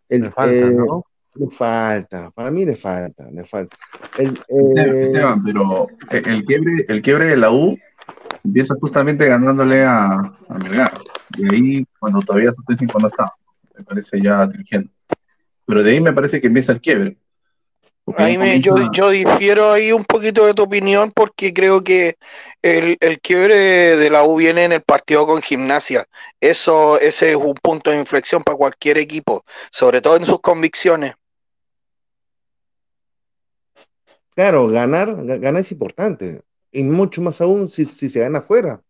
El, Le falta, eh, ¿no? Le falta, para mí le falta, le falta. El, eh, Esteban, pero el el quiebre, el quiebre de la U empieza justamente ganándole a, a Melgar. De ahí, cuando todavía su técnico no está, me parece ya dirigiendo. Pero de ahí me parece que empieza el quiebre. Ahí me, yo, yo difiero ahí un poquito de tu opinión porque creo que el, el quiebre de la U viene en el partido con Gimnasia. Eso, ese es un punto de inflexión para cualquier equipo, sobre todo en sus convicciones. claro, ganar, ga- ganar es importante. Y mucho más aún si, si se gana afuera.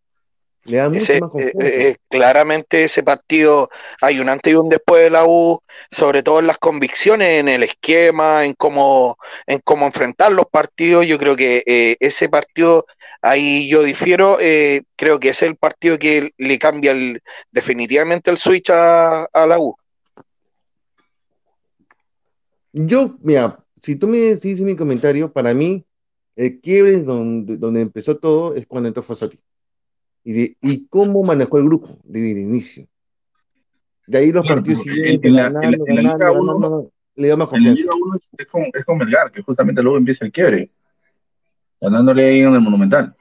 Le da mucho Ese, más eh, confianza. eh, claramente ese partido hay un antes y un después de la U, sobre todo en las convicciones, en el esquema, en cómo, en cómo enfrentar los partidos. Yo creo que eh, ese partido, ahí yo difiero, eh, creo que es el partido que le cambia el- definitivamente el switch a, a la U. Yo, mira, si tú me dices mi comentario, para mí, el quiebre donde, donde empezó todo es cuando entró Fossati. Y, de- y cómo manejó el grupo desde el inicio. De ahí los Claro, partidos siguientes, le dio más En la confianza. Liga 1 es, es con, es con Melgar, que justamente luego empieza el quiebre, ganándole ahí en el Monumental.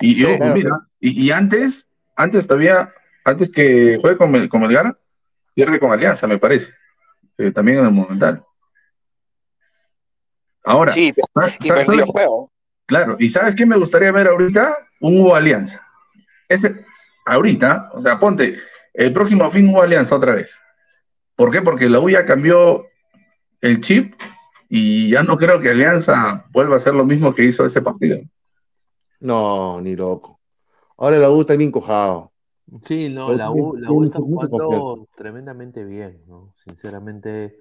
Y, y Sí, ojo, claro, mira, y, y antes, antes todavía, antes que juegue con, Mel- con Melgar, pierde con Alianza, me parece, eh, también en el Monumental. Ahora, Sí, ¿sabes- y sabes- perdió juego. Claro, ¿y sabes qué me gustaría ver ahorita? Un Hugo Alianza. Ese, ahorita, o sea, ponte, el próximo fin Hugo Alianza otra vez. ¿Por qué? Porque la U ya cambió el chip y ya no creo que Alianza vuelva a hacer lo mismo que hizo ese partido. No, ni loco. Ahora la U está bien cojado. Sí, no, la U, la U está jugando tremendamente bien, ¿no? Sinceramente,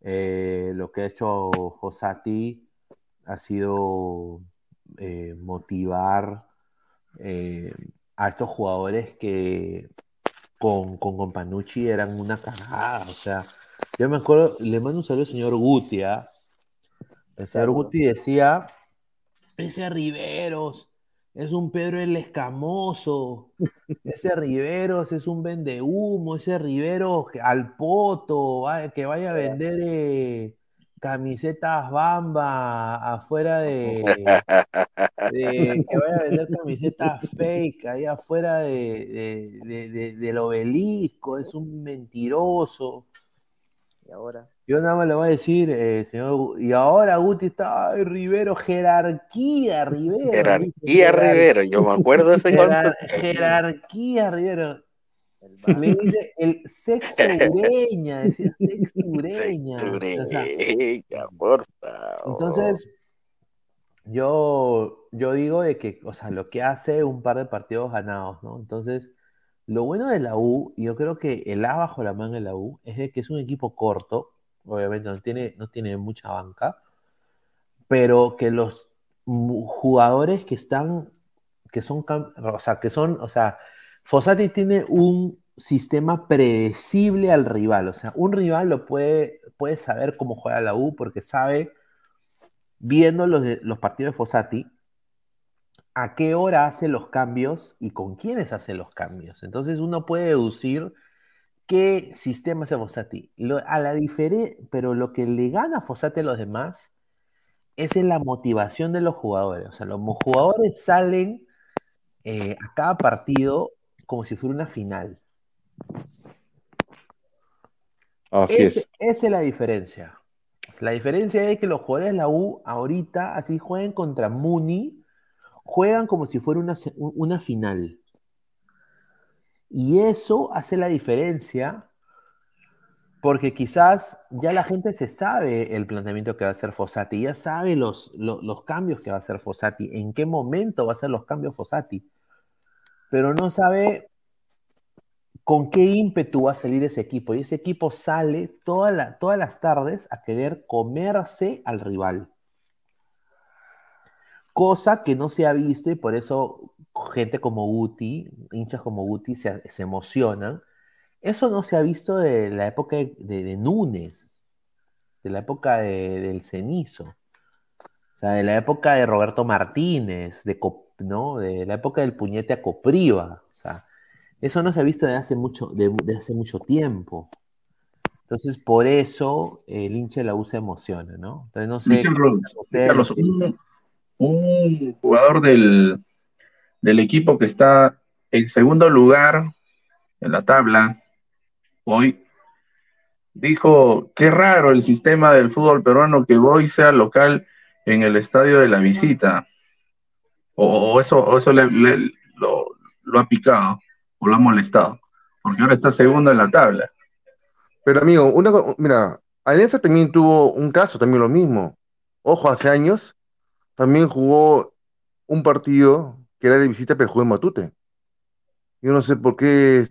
eh, lo que ha hecho Josati ha sido eh, motivar eh, a estos jugadores que con, con, con Panucci eran una cagada. O sea, yo me acuerdo, le mando un saludo al señor Guti, ¿ah? El señor. Guti decía, ese Riveros es un Pedro el Escamoso, ese Riveros es un vendehumo, ese Riveros al poto, que vaya a vender eh, camisetas bamba afuera de, de- que vaya a vender camisetas fake ahí afuera de, de- de- de- del obelisco, es un mentiroso. Y ahora. Yo nada más le voy a decir, eh, señor, y ahora Guti está, ay, Rivero, jerarquía, Rivero. Jerarquía dice, Rivero, yo me acuerdo de ese jerar- concepto. jerarquía, Rivero. Dice el sexo ureña, decía sexo ureña. O sea, Sureña, por favor. entonces, yo, yo digo de que, o sea, lo que hace un par de partidos ganados, ¿no? Entonces, lo bueno de la U, y yo creo que el A bajo la manga de la U, es de que es un equipo corto, obviamente no tiene, no tiene mucha banca, pero que los jugadores que están, que son, o sea, que son, o sea, Fossati tiene un sistema predecible al rival, o sea, un rival lo puede, puede saber cómo juega la U porque sabe, viendo los, los partidos de Fossati, a qué hora hace los cambios y con quiénes hace los cambios. Entonces uno puede deducir qué sistema hace Fossati. Lo- a la difere- pero lo que le gana Fossati a los demás es la motivación de los jugadores. O sea, los jugadores salen eh, a cada partido como si fuera una final. Así es. Esa es la diferencia. La diferencia es que los jugadores de la U ahorita, así jueguen contra Muni, juegan como si fuera una, una final. Y eso hace la diferencia porque quizás ya la gente se sabe el planteamiento que va a hacer Fossati, ya sabe los, lo- los cambios que va a hacer Fossati, en qué momento va a hacer los cambios Fossati, pero no sabe con qué ímpetu va a salir ese equipo. Y ese equipo sale todas las tardes a querer comerse al rival. Cosa que no se ha visto y por eso gente como Guti, hinchas como Guti se, se emocionan. Eso no se ha visto de la época de Núñez, de la época de- del Cenizo, o sea, de la época de Roberto Martínez, de, Cop- ¿no? de la época del puñete a Copriva. O sea, eso no se ha visto de hace mucho, de, de hace mucho tiempo. Entonces, por eso el hincha de la U se emociona, ¿no? Entonces, no sé. Carlos, Carlos, un, un jugador del, del equipo que está en segundo lugar en la tabla hoy dijo, qué raro el sistema del fútbol peruano que hoy sea local en el estadio de la visita. O, o eso, o eso le- le- lo, lo ha picado o lo ha molestado, porque ahora está segundo en la tabla. Pero amigo, una, mira, Alianza también tuvo un caso, también lo mismo. Ojo, hace años también jugó un partido que era de visita, pero jugó en Matute. Yo no sé por qué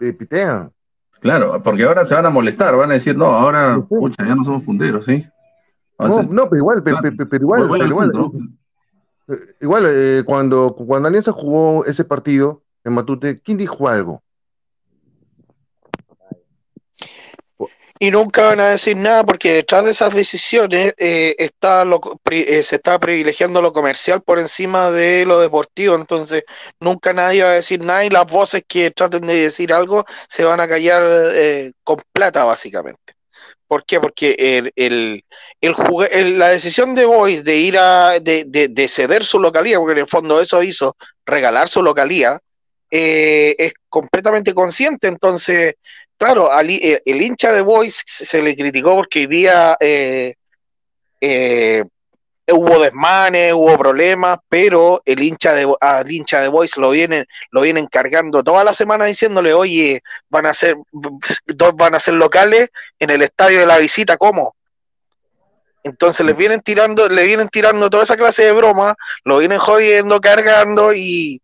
eh, pitean. Claro, porque ahora se van a molestar, van a decir, no, ahora, pucha, ya no somos punteros, ¿sí? No, no, pero igual, pe- pe- pe- pero igual, pero igual, eh, igual, eh, cuando, cuando Alianza jugó ese partido en Matute, ¿quién dijo algo? Y nunca van a decir nada porque detrás de esas decisiones eh, está lo, eh, se está privilegiando lo comercial por encima de lo deportivo. Entonces, nunca nadie va a decir nada y las voces que traten de decir algo se van a callar eh, con plata, básicamente. ¿Por qué? Porque el, el, el la decisión de Boys de ir a de, de- de ceder su localía, porque en el fondo eso hizo, regalar su localía, eh, es completamente consciente. Entonces, claro, eh, el hincha de Boys se le criticó porque hoy día eh, hubo desmanes, hubo problemas, pero el hincha de al hincha de Boys lo vienen lo vienen cargando toda la semana diciéndole, oye, van a ser dos van a ser locales en el estadio de la visita, ¿cómo? Entonces les vienen tirando, le vienen tirando toda esa clase de bromas, lo vienen jodiendo, cargando y,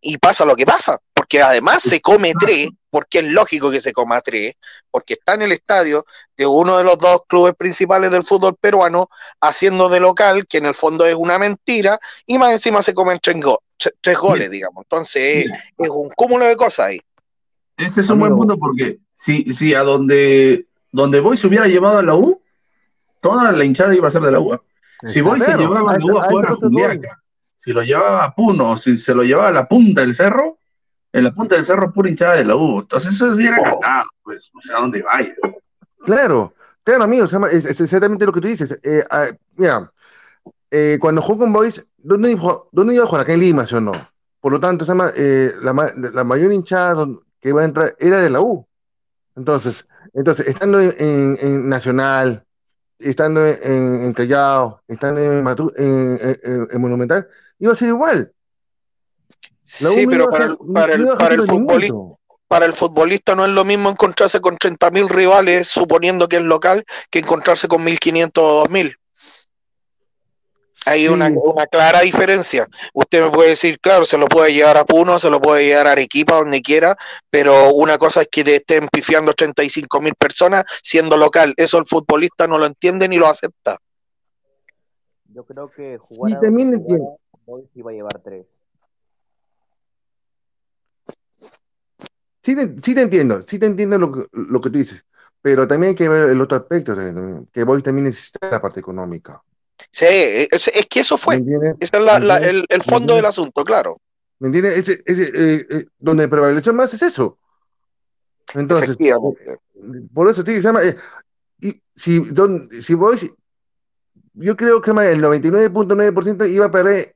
y pasa lo que pasa, porque además se come tres, porque es lógico que se coma tres, porque está en el estadio de uno de los dos clubes principales del fútbol peruano, haciendo de local, que en el fondo es una mentira, y más encima se comen tres, go- tres goles, digamos. Entonces es, es un cúmulo de cosas ahí. Ese es un buen punto porque si, si a donde, donde Boy se hubiera llevado a la U, toda la hinchada iba a ser de la U. ¿ah? Si Boy se llevaba a la U a jugar. Juliaca, si lo llevaba a Puno, si se lo llevaba a la punta del cerro, en la punta del cerro pura hinchada de la U. Entonces eso sí era ganado, pues, no sé a dónde vaya. Claro, claro, amigo, se llama- es, es exactamente lo que tú dices. Eh, ah, mira, eh, cuando jugó con Boys, ¿dónde iba, ¿dónde iba a jugar? Acá en Lima, ¿sí o no? Por lo tanto, llama, eh, la, ma- la mayor hinchada que iba a entrar era de la U. Entonces, entonces estando en, en- en Nacional, estando en, en Callao, estando en, Matu- en Monumental, iba a ser igual. Sí, no pero para hacer- el, para el, para el futbolista, para el futbolista no es lo mismo encontrarse con 30.000 rivales, suponiendo que es local, que encontrarse con 1.500 o 2.000. Hay una, una clara diferencia. Usted me puede decir, claro, se lo puede llevar a Puno, se lo puede llevar a Arequipa, donde quiera, pero una cosa es que te estén pifiando 35 mil personas siendo local. Eso el futbolista no lo entiende ni lo acepta. Yo creo que Sí, jugar también entiendo. Boys iba a llevar tres. Sí te, sí te entiendo, sí te entiendo lo que, lo que tú dices, pero también hay que ver el otro aspecto, que Boys también necesita la parte económica. Sí, es, es que eso fue. Ese es la- ¿Me la- el, el ¿Me fondo del asunto, claro. ¿Me entiendes? Ese, ese, eh, eh, donde prevaleció más es eso. Entonces, eh, por eso sí, se llama, eh, y si, don- si Boys, yo creo que más el 99.9% iba a perder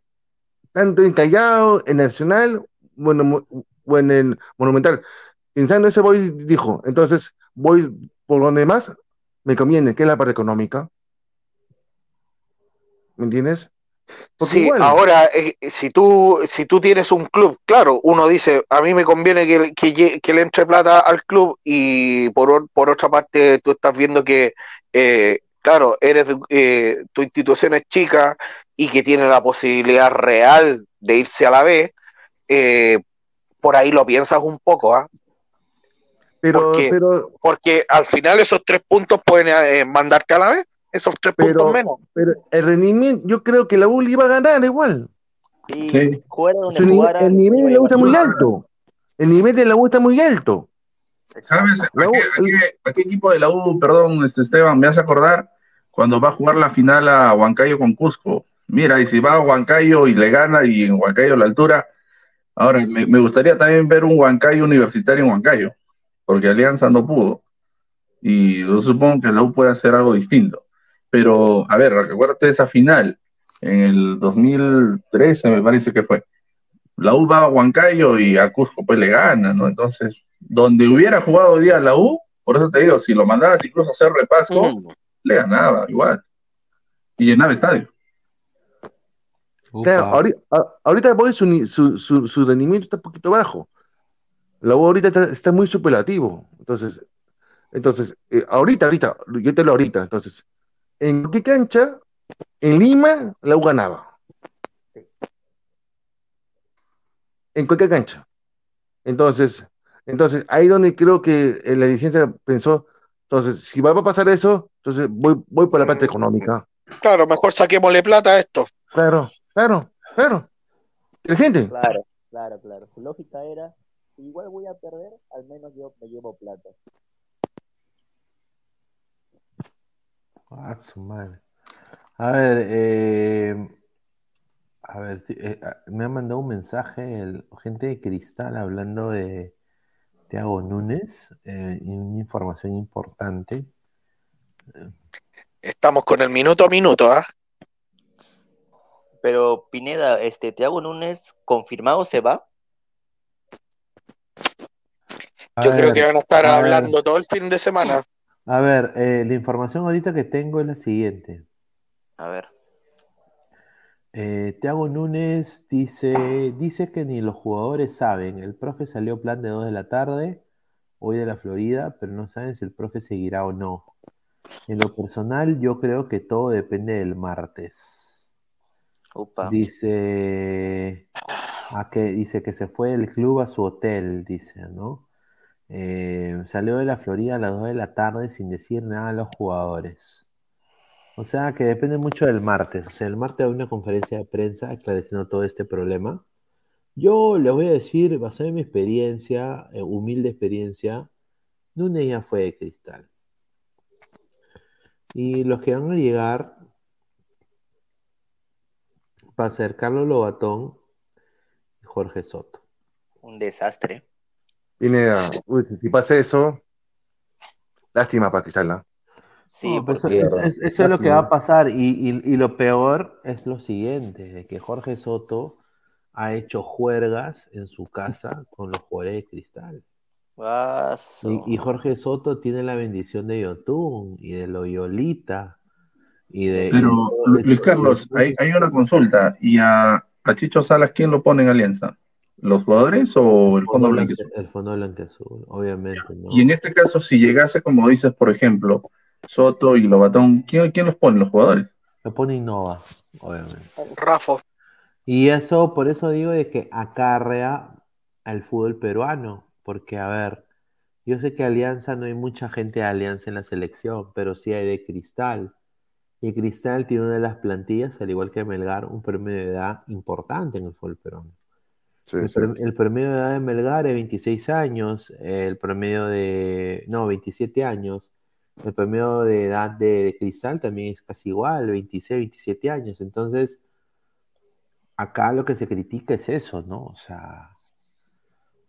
tanto en Callao, en Nacional, bueno, o en el Monumental. Pensando eso, Boys dijo, entonces voy por donde más me conviene, que es la parte económica. ¿Me entiendes? Porque Sí, igual- ahora, eh, si tú, si tú tienes un club, claro, uno dice, a mí me conviene que, que, le entre plata al club y por, por otra parte tú estás viendo que, eh, claro, eres eh, tu institución es chica y que tiene la posibilidad real de irse a la B, eh, por ahí lo piensas un poco, ¿ah? Pero, porque, pero, porque al final esos tres puntos pueden eh, mandarte a la B. esos tres Pero, puntos menos. pero el rendimiento, yo creo que la U le iba a ganar igual. Sí, jugara, el nivel de la U está muy alto. El nivel de la U está muy alto. ¿Sabes? ¿A qué, a qué- a qué equipo de la U, perdón, este Esteban, me hace acordar cuando va a jugar la final a Huancayo con Cusco? Mira, y si va a Huancayo y le gana y en Huancayo la altura, ahora me, me gustaría también ver un Huancayo universitario en Huancayo, porque Alianza no pudo. Y yo supongo que la U puede hacer algo distinto. Pero, a ver, acuérdate de esa final, en el 2013 me parece que fue. La U va a Huancayo y a Cusco pues le gana, ¿no? Entonces, donde hubiera jugado hoy día la U, por eso te digo, si lo mandabas incluso a hacer repaso, le ganaba igual. Y llenaba estadio. Claro, ahorita, su, su, su, su rendimiento está un poquito bajo. La U ahorita está, está muy superlativo. Entonces, entonces eh, ahorita, ahorita, yo te lo ahorita. Entonces, ¿en qué cancha? En Lima, la U ganaba. ¿En cualquier cancha? Entonces, entonces ahí donde creo que eh, la dirigencia pensó, entonces, si va a pasar eso, entonces voy, voy por la parte económica. Claro, mejor saquémosle plata a esto. Claro, claro, claro. Inteligente. Claro, claro, claro. Su lógica era, si igual voy a perder, al menos yo me llevo plata. Ah, su madre. A ver, eh, a ver, eh, ah, me ha mandado un mensaje el, gente de Cristal hablando de Thiago Núñez eh, y una información importante. Estamos con el minuto a minuto, ¿ah? Pero Pineda, este, Thiago Núñez, ¿confirmado se va? A Yo creo que van a estar a ver. hablando todo el fin de semana. A ver, eh, la información ahorita que tengo es la siguiente. A ver. Eh, Thiago Núñez dice, dice que ni los jugadores saben. El profe salió plan de 2 de la tarde, hoy de la Florida, pero no saben si el profe seguirá o no. En lo personal, yo creo que todo depende del martes. Dice, que, dice que se fue del club a su hotel, dice, ¿no? Eh, salió de la Florida a las 2 de la tarde sin decir nada a los jugadores. O sea que depende mucho del martes. O sea, el martes hay una conferencia de prensa esclareciendo todo este problema. Yo les voy a decir, basado en mi experiencia, eh, humilde experiencia, Núñez ya fue de cristal. Y los que van a llegar va a ser Carlos Lobatón y Jorge Soto. Un desastre. Pineda, uy, si pasa eso, lástima para Cristal, ¿ah? Sí, No, eso, porque- es- es- eso es lo que va a pasar. Y, y- y lo peor es lo siguiente, de que Jorge Soto ha hecho juergas en su casa con los jugadores de cristal. Y, y Jorge Soto tiene la bendición de Yotun y de Loyolita. Y de, Pero, de Luis Carlos, hay, hay una consulta. ¿Y a, a Chicho Salas quién lo pone en alianza? ¿Los jugadores o el Fondo Blanco? El Fondo Blanqueazul, obviamente, ¿no? Y en este caso, si llegase, como dices, por ejemplo, Soto y Lobatón, ¿quién, quién los pone? ¿Los jugadores? Lo pone Innova, obviamente. Rafa. Y eso, por eso digo de que acarrea al fútbol peruano, porque a ver, yo sé que Alianza no hay mucha gente de Alianza en la selección, pero sí hay de Cristal. Y Cristal tiene una de las plantillas, al igual que Melgar, un promedio de edad importante en el fútbol peruano. Sí, el, sí. el promedio de edad de Melgar es 26 años, el promedio de, no, 27 años. El promedio de edad de, de Cristal también es casi igual, 26, 27 años. Entonces, acá lo que se critica es eso, ¿no? O sea,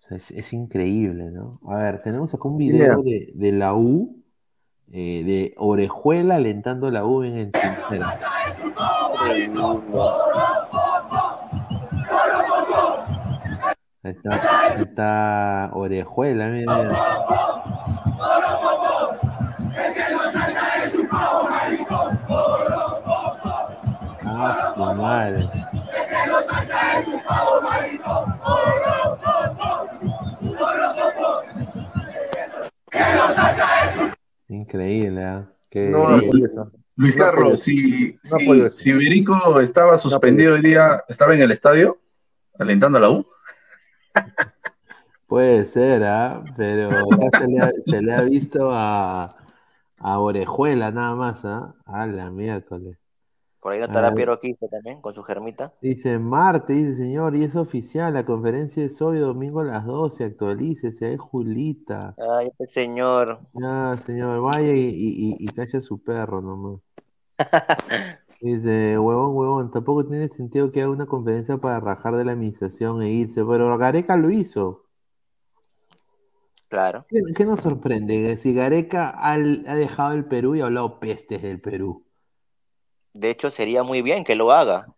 es, es increíble, ¿no? A ver, tenemos acá un video de, de la U, eh, de Orejuela alentando la U en el Tintero. Ahí está, ahí está Orejuela, mira. Ah, su madre. Increíble, ¿ah? Qué- No. Luis Carlos, si, No si, si estaba suspendido hoy día, ¿estaba en el estadio alentando a la U? Puede ser, ¿ah? Pero acá se le ha, se le ha visto a, A Orejuela nada más, ¿ah? A la miércoles. Por ahí no estará Ah. Piero Quispe también, con su germita. Dice Marte, dice señor, y es oficial, la conferencia es hoy, domingo a las 12, actualícese, es Julita. Ay, este señor. Ya, señor, vaya y, y, calle a su perro nomás. Dice, huevón, huevón, tampoco tiene sentido que haga una conferencia para rajar de la administración e irse, pero Gareca lo hizo. Claro. ¿Qué, qué nos sorprende? Si Gareca ha dejado el Perú y ha hablado pestes del Perú. De hecho, sería muy bien que lo haga.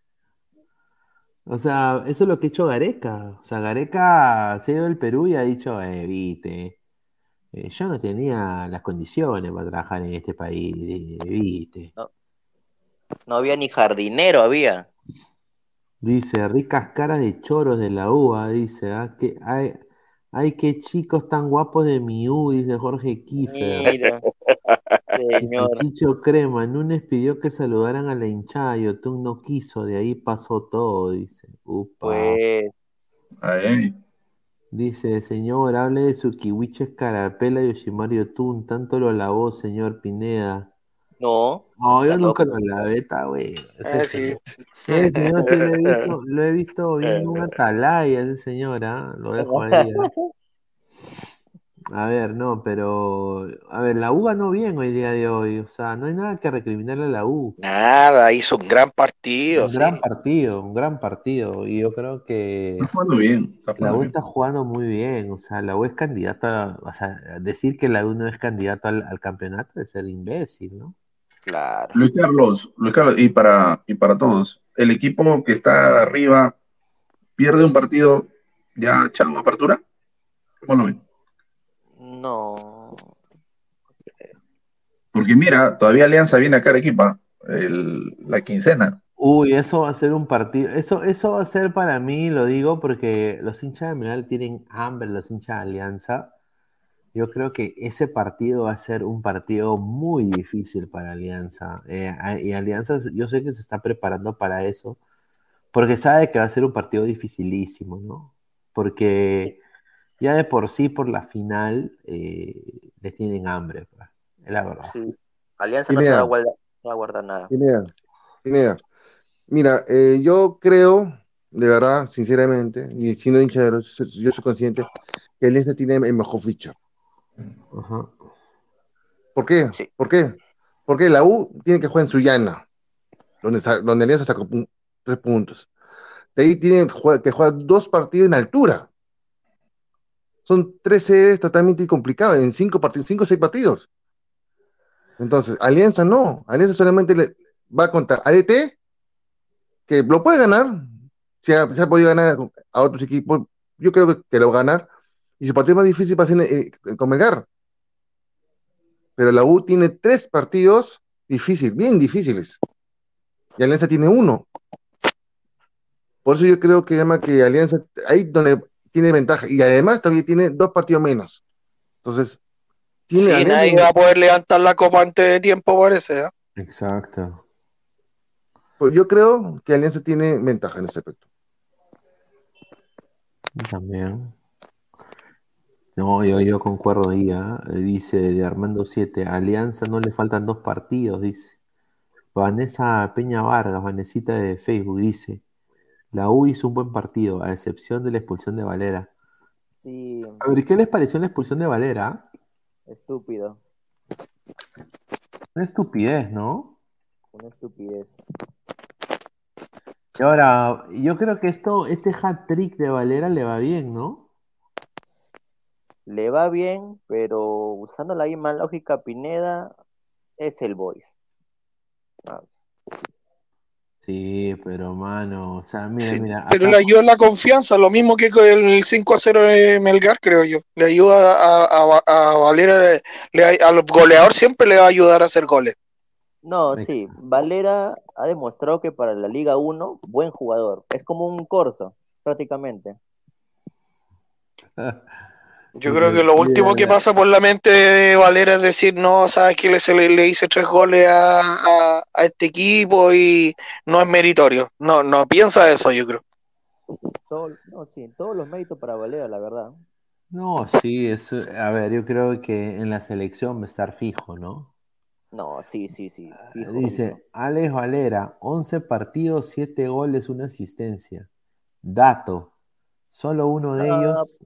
O sea, eso es lo que ha hecho Gareca. O sea, Gareca se ha ido del Perú y ha dicho, eh, viste, eh, yo no tenía las condiciones para trabajar en este país, eh, viste. No había ni jardinero, había. Dice, ricas caras de choros de la UA, dice, ah, que hay, ay, qué chicos tan guapos de mi U, dice Jorge Kiefer. Mira, señor. Chicho Crema, Núñez pidió que saludaran a la hinchada, Yotun no quiso, de ahí pasó todo, dice. Upa. Pues, Dice, señor, hable de su kiwiche escarapela Yoshimaru Yotun, tanto lo alabó, señor Pineda. no. No, yo nunca lo alabé, está güey. Eh, sí. Ese señor sí lo he visto, lo he visto viendo una atalaya, ese señor, ¿ah? Lo dejo ahí. ¿ah? A ver, no, pero. A ver, la U ganó bien hoy día de hoy. O sea, no hay nada que recriminarle a la U. Nada, hizo un gran partido. Un sí. gran partido, un gran partido. Y yo creo que Está jugando bien. Está la U bien. está jugando muy bien. O sea, la U es candidata. a- O sea, decir que la U no es candidato al, al campeonato es ser imbécil, ¿no? Claro. Luis Carlos, Luis Carlos, y para, y para todos, el equipo que está arriba pierde un partido, ya chao apertura. ¿Cómo lo ven? No. Porque mira, todavía Alianza viene acá a Arequipa, el- la quincena. Uy, eso va a ser un partido. Eso, eso va a ser para mí, lo digo, porque los hinchas de Milán tienen hambre, los hinchas de Alianza. Yo creo que ese partido va a ser un partido muy difícil para Alianza. Eh, y Alianza, yo sé que se está preparando para eso, porque sabe que va a ser un partido dificilísimo, ¿no? Porque ya de por sí, por la final, eh, les tienen hambre, pues, es la verdad. Sí. Alianza no se Pineda. va a guardar, no va a guardar nada. Pineda, Pineda. Mira, eh, yo creo, de verdad, sinceramente, y siendo hincha de los, yo soy consciente que Alianza tiene el mejor ficha. ¿Por qué? ¿Por qué? Porque la U tiene que jugar en Sullana, donde, donde Alianza sacó tres puntos. De ahí tiene que jugar, que jugar dos partidos en altura. Son tres series totalmente complicadas, en cinco partidos, cinco o seis partidos. Entonces, Alianza no. Alianza solamente le va contra ADT, que lo puede ganar. Se ha, se podido ganar a, a otros equipos. Yo creo que, que lo va a ganar. Y su partido más difícil va a ser eh, con Melgar. Pero la U tiene tres partidos difíciles, bien difíciles. Y Alianza tiene uno. Por eso yo creo que llama que Alianza, ahí donde tiene ventaja. Y además también tiene dos partidos menos. Entonces, tiene Sí, nadie va a poder levantar la copa antes de tiempo, parece. ¿eh? Exacto. pues yo creo que Alianza tiene ventaja en ese aspecto. También. No, yo, yo concuerdo ahí, ¿ah? Eh, Dice de Armando 7, Alianza no le faltan dos partidos, dice. Vanessa Peña Vargas, Vanesita de Facebook, dice, la U hizo un buen partido, a excepción de la expulsión de Valera. Sí, A ver, ¿qué les pareció la expulsión de Valera? estúpido. Una estupidez, ¿no? Una estupidez. Y ahora, yo creo que esto, este hat-trick de Valera le va bien, ¿no? Le va bien, pero usando la misma lógica Pineda, es el voice. Ah, Sí, pero mano, o sea, mira, mira, Pero acá- le ayuda la confianza, lo mismo que con el 5 a 0 de Melgar, creo yo. Le ayuda a, a, a Valera, le- al goleador siempre le va a ayudar a hacer goles. No, sí, Valera ha demostrado que para la Liga 1, buen jugador. Es como un Corso, prácticamente. Yo creo que lo último que pasa por la mente de Valera es decir, no, sabes que le, se le, le hice tres goles a, a- a este equipo y no es meritorio. No, no piensa eso, yo creo. Todo, no, sí, todos los méritos para Valera, la verdad. No, sí, es, a ver, yo creo que en la selección va a estar fijo, ¿no? No, sí, sí, sí. fijo, fijo. Dice Alex Valera, 11 partidos, 7 goles, una asistencia. Dato, solo uno de Ah. ellos,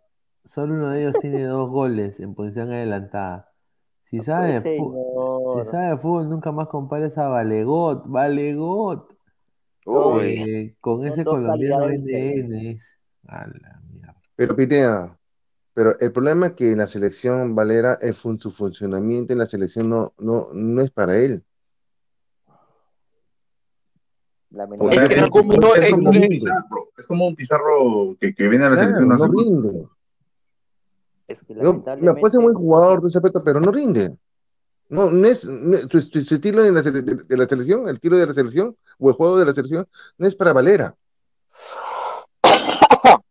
solo uno de ellos tiene dos goles en posición adelantada. Si sabe, de pues, fu- señor. si sabe de fútbol, nunca más compares a Valegot, Valegot. Eh, con Son ese colombiano NN. A la mierda. Pero Pineda, pero el problema es que la selección Valera, el fun- su funcionamiento en la selección no, no, no es para él. O sea, Es es, como un rinde. pizarro, es como un pizarro que, que viene a la Claro, selección no rinde. Es que No, puede ser buen jugador, todo ese aspecto, pero no rinde. No, no es, no su, su- su estilo en la de, de la selección, el tiro de la selección o el juego de la selección, no es para Valera.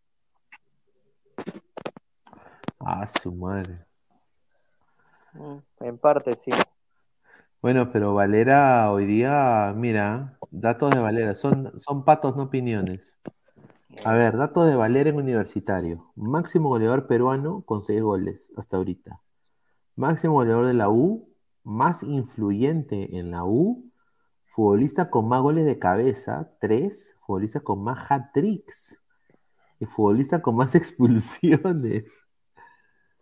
Ah, su madre. Mm, En parte, sí. Bueno, pero Valera hoy día, mira, datos de Valera, son, son patos, no opiniones. A ver, datos de Valera en universitario. Máximo goleador peruano con seis goles hasta ahorita. Máximo goleador de la U, más influyente en la U, futbolista con más goles de cabeza, tres, futbolista con más hat-tricks y futbolista con más expulsiones.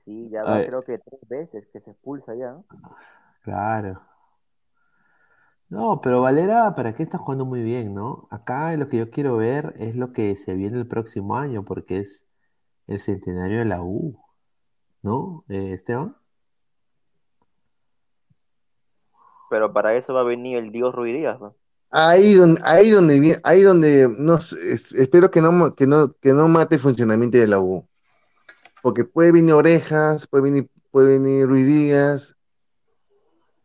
Sí, ya va, creo que tres veces que se expulsa ya. Claro. No, pero Valera, ¿para qué está jugando muy bien, no? Acá lo que yo quiero ver es lo que se viene el próximo año, porque es el centenario de la U, ¿no? Eh, Esteban. Pero para eso va a venir el Dios Ruiz Díaz, ¿no? Ahí donde, ahí donde, ahí donde, no sé, es- espero que no, que no, que no mate el funcionamiento de la U. Porque puede venir Orejas, puede venir, puede venir Ruiz Díaz.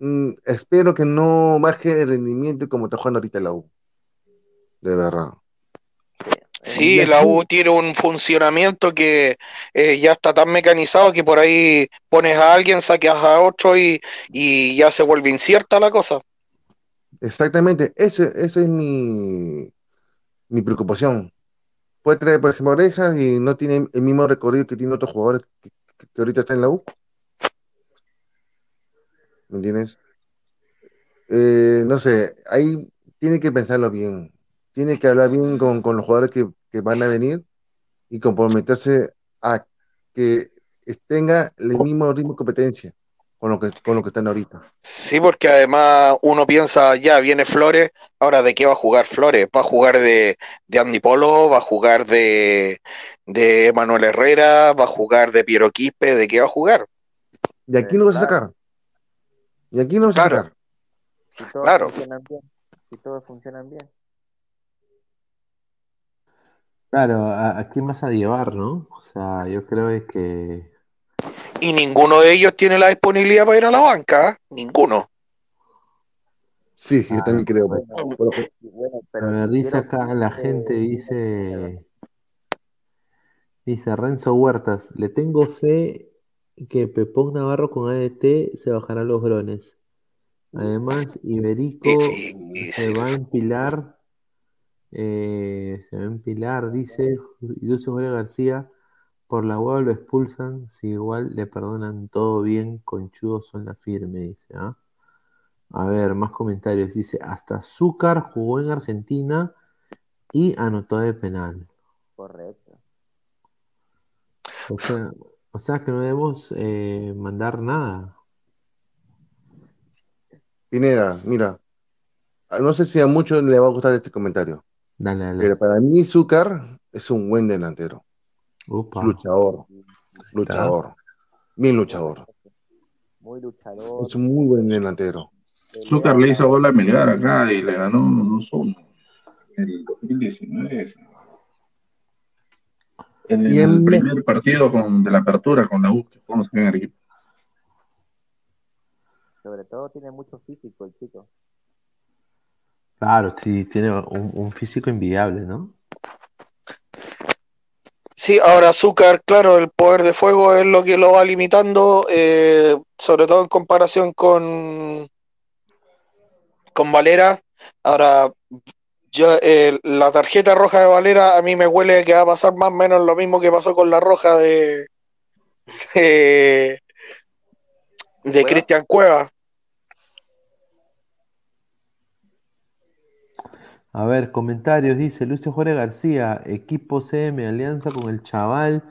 Mm, espero que no baje el rendimiento como está jugando ahorita la U. De verdad. Sí, la U tiene un funcionamiento que eh, ya está tan mecanizado que por ahí pones a alguien, saqueas a otro y, y ya se vuelve incierta la cosa. Exactamente, ese, esa es mi, mi preocupación. Puede traer, por ejemplo, Orejas y no tiene el mismo recorrido que tiene otros jugadores que, que- que ahorita están en la U. ¿Me entiendes? Eh, no sé, ahí tiene que pensarlo bien. Tiene que hablar bien con, con los jugadores que, que van a venir y comprometerse a que tenga el mismo ritmo de competencia con lo que, con lo que están ahorita. Sí, porque además uno piensa, ya viene Flores, ahora de qué va a jugar Flores? ¿Va a jugar de, de Andy Polo? ¿Va a jugar de, de Manuel Herrera? ¿Va a jugar de Piero Quispe? ¿De qué va a jugar? Y aquí no vas a sacar. Y aquí no a sacar. Si todos Claro. funcionan bien. Si todos funcionan bien. Claro, ¿a, a quién vas a llevar, no? O sea, yo creo que Y ninguno de ellos tiene la disponibilidad para ir a la banca, ¿eh? Ninguno. Sí, yo también creo. Bueno, A ver, dice acá la gente, dice, dice Renzo Huertas, le tengo fe que Pepón Navarro con ADT se bajará los grones. Además, Iberico se va a empilar, eh, se va a empilar, dice Lucio Jorge García, por la hueá lo expulsan, si igual le perdonan todo bien, conchudos son la firme, dice, ¿ah? A ver, más comentarios. Dice, hasta Zúcar jugó en Argentina y anotó de penal. Correcto. O sea, o sea que no debemos eh, mandar nada. Pineda, mira, no sé si a muchos le va a gustar este comentario, Dale, dale. pero para mí Zúcar es un buen delantero. Upa. Luchador, luchador, bien luchador. Muy luchador. Es un muy buen delantero. Zúcar le hizo gol a Melgar acá y le ganó 2-1 en el 2019. En el, primer partido con, de la apertura con la U, que en Arequipa. Sobre todo tiene mucho físico el chico. Claro, sí, tiene un, un físico envidiable, ¿no? Sí, ahora Azúcar, claro, el poder de fuego es lo que lo va limitando, eh, sobre todo en comparación con, con Valera. Ahora, eh, la tarjeta roja de Valera a mí me huele que va a pasar más o menos lo mismo que pasó con la roja de de, de Cristian Cueva. A ver, comentarios, dice Lucio Jorge García, equipo CM, alianza con el chaval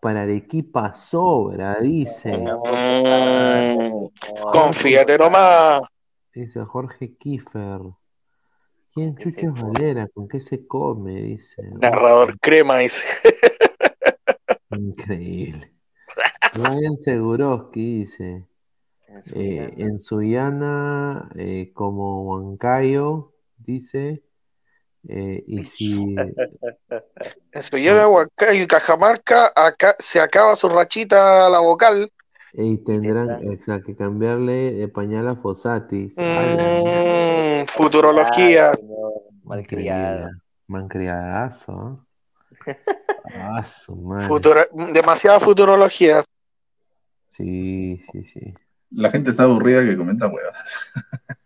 para Arequipa sobra, dice. Mm, confíate nomás. Dice Jorge Kiefer. ¿Quién chucha es Valera? ¿Con qué se come? Dice. Narrador crema, dice. Increíble. Ryan Seguroski dice. eh, en Suyana, eh, como Huancayo, dice. eh, y si. En su lleva Huancayo y Cajamarca, acá se acaba su rachita a la vocal. Y tendrán exacto, que cambiarle de pañal a Fossati. Mm, futurología. Malcriada. Mancriadazo. ¿eh? Ah, su madre. Demasiada futurología. Sí, sí, sí. La gente está aburrida que comenta huevas.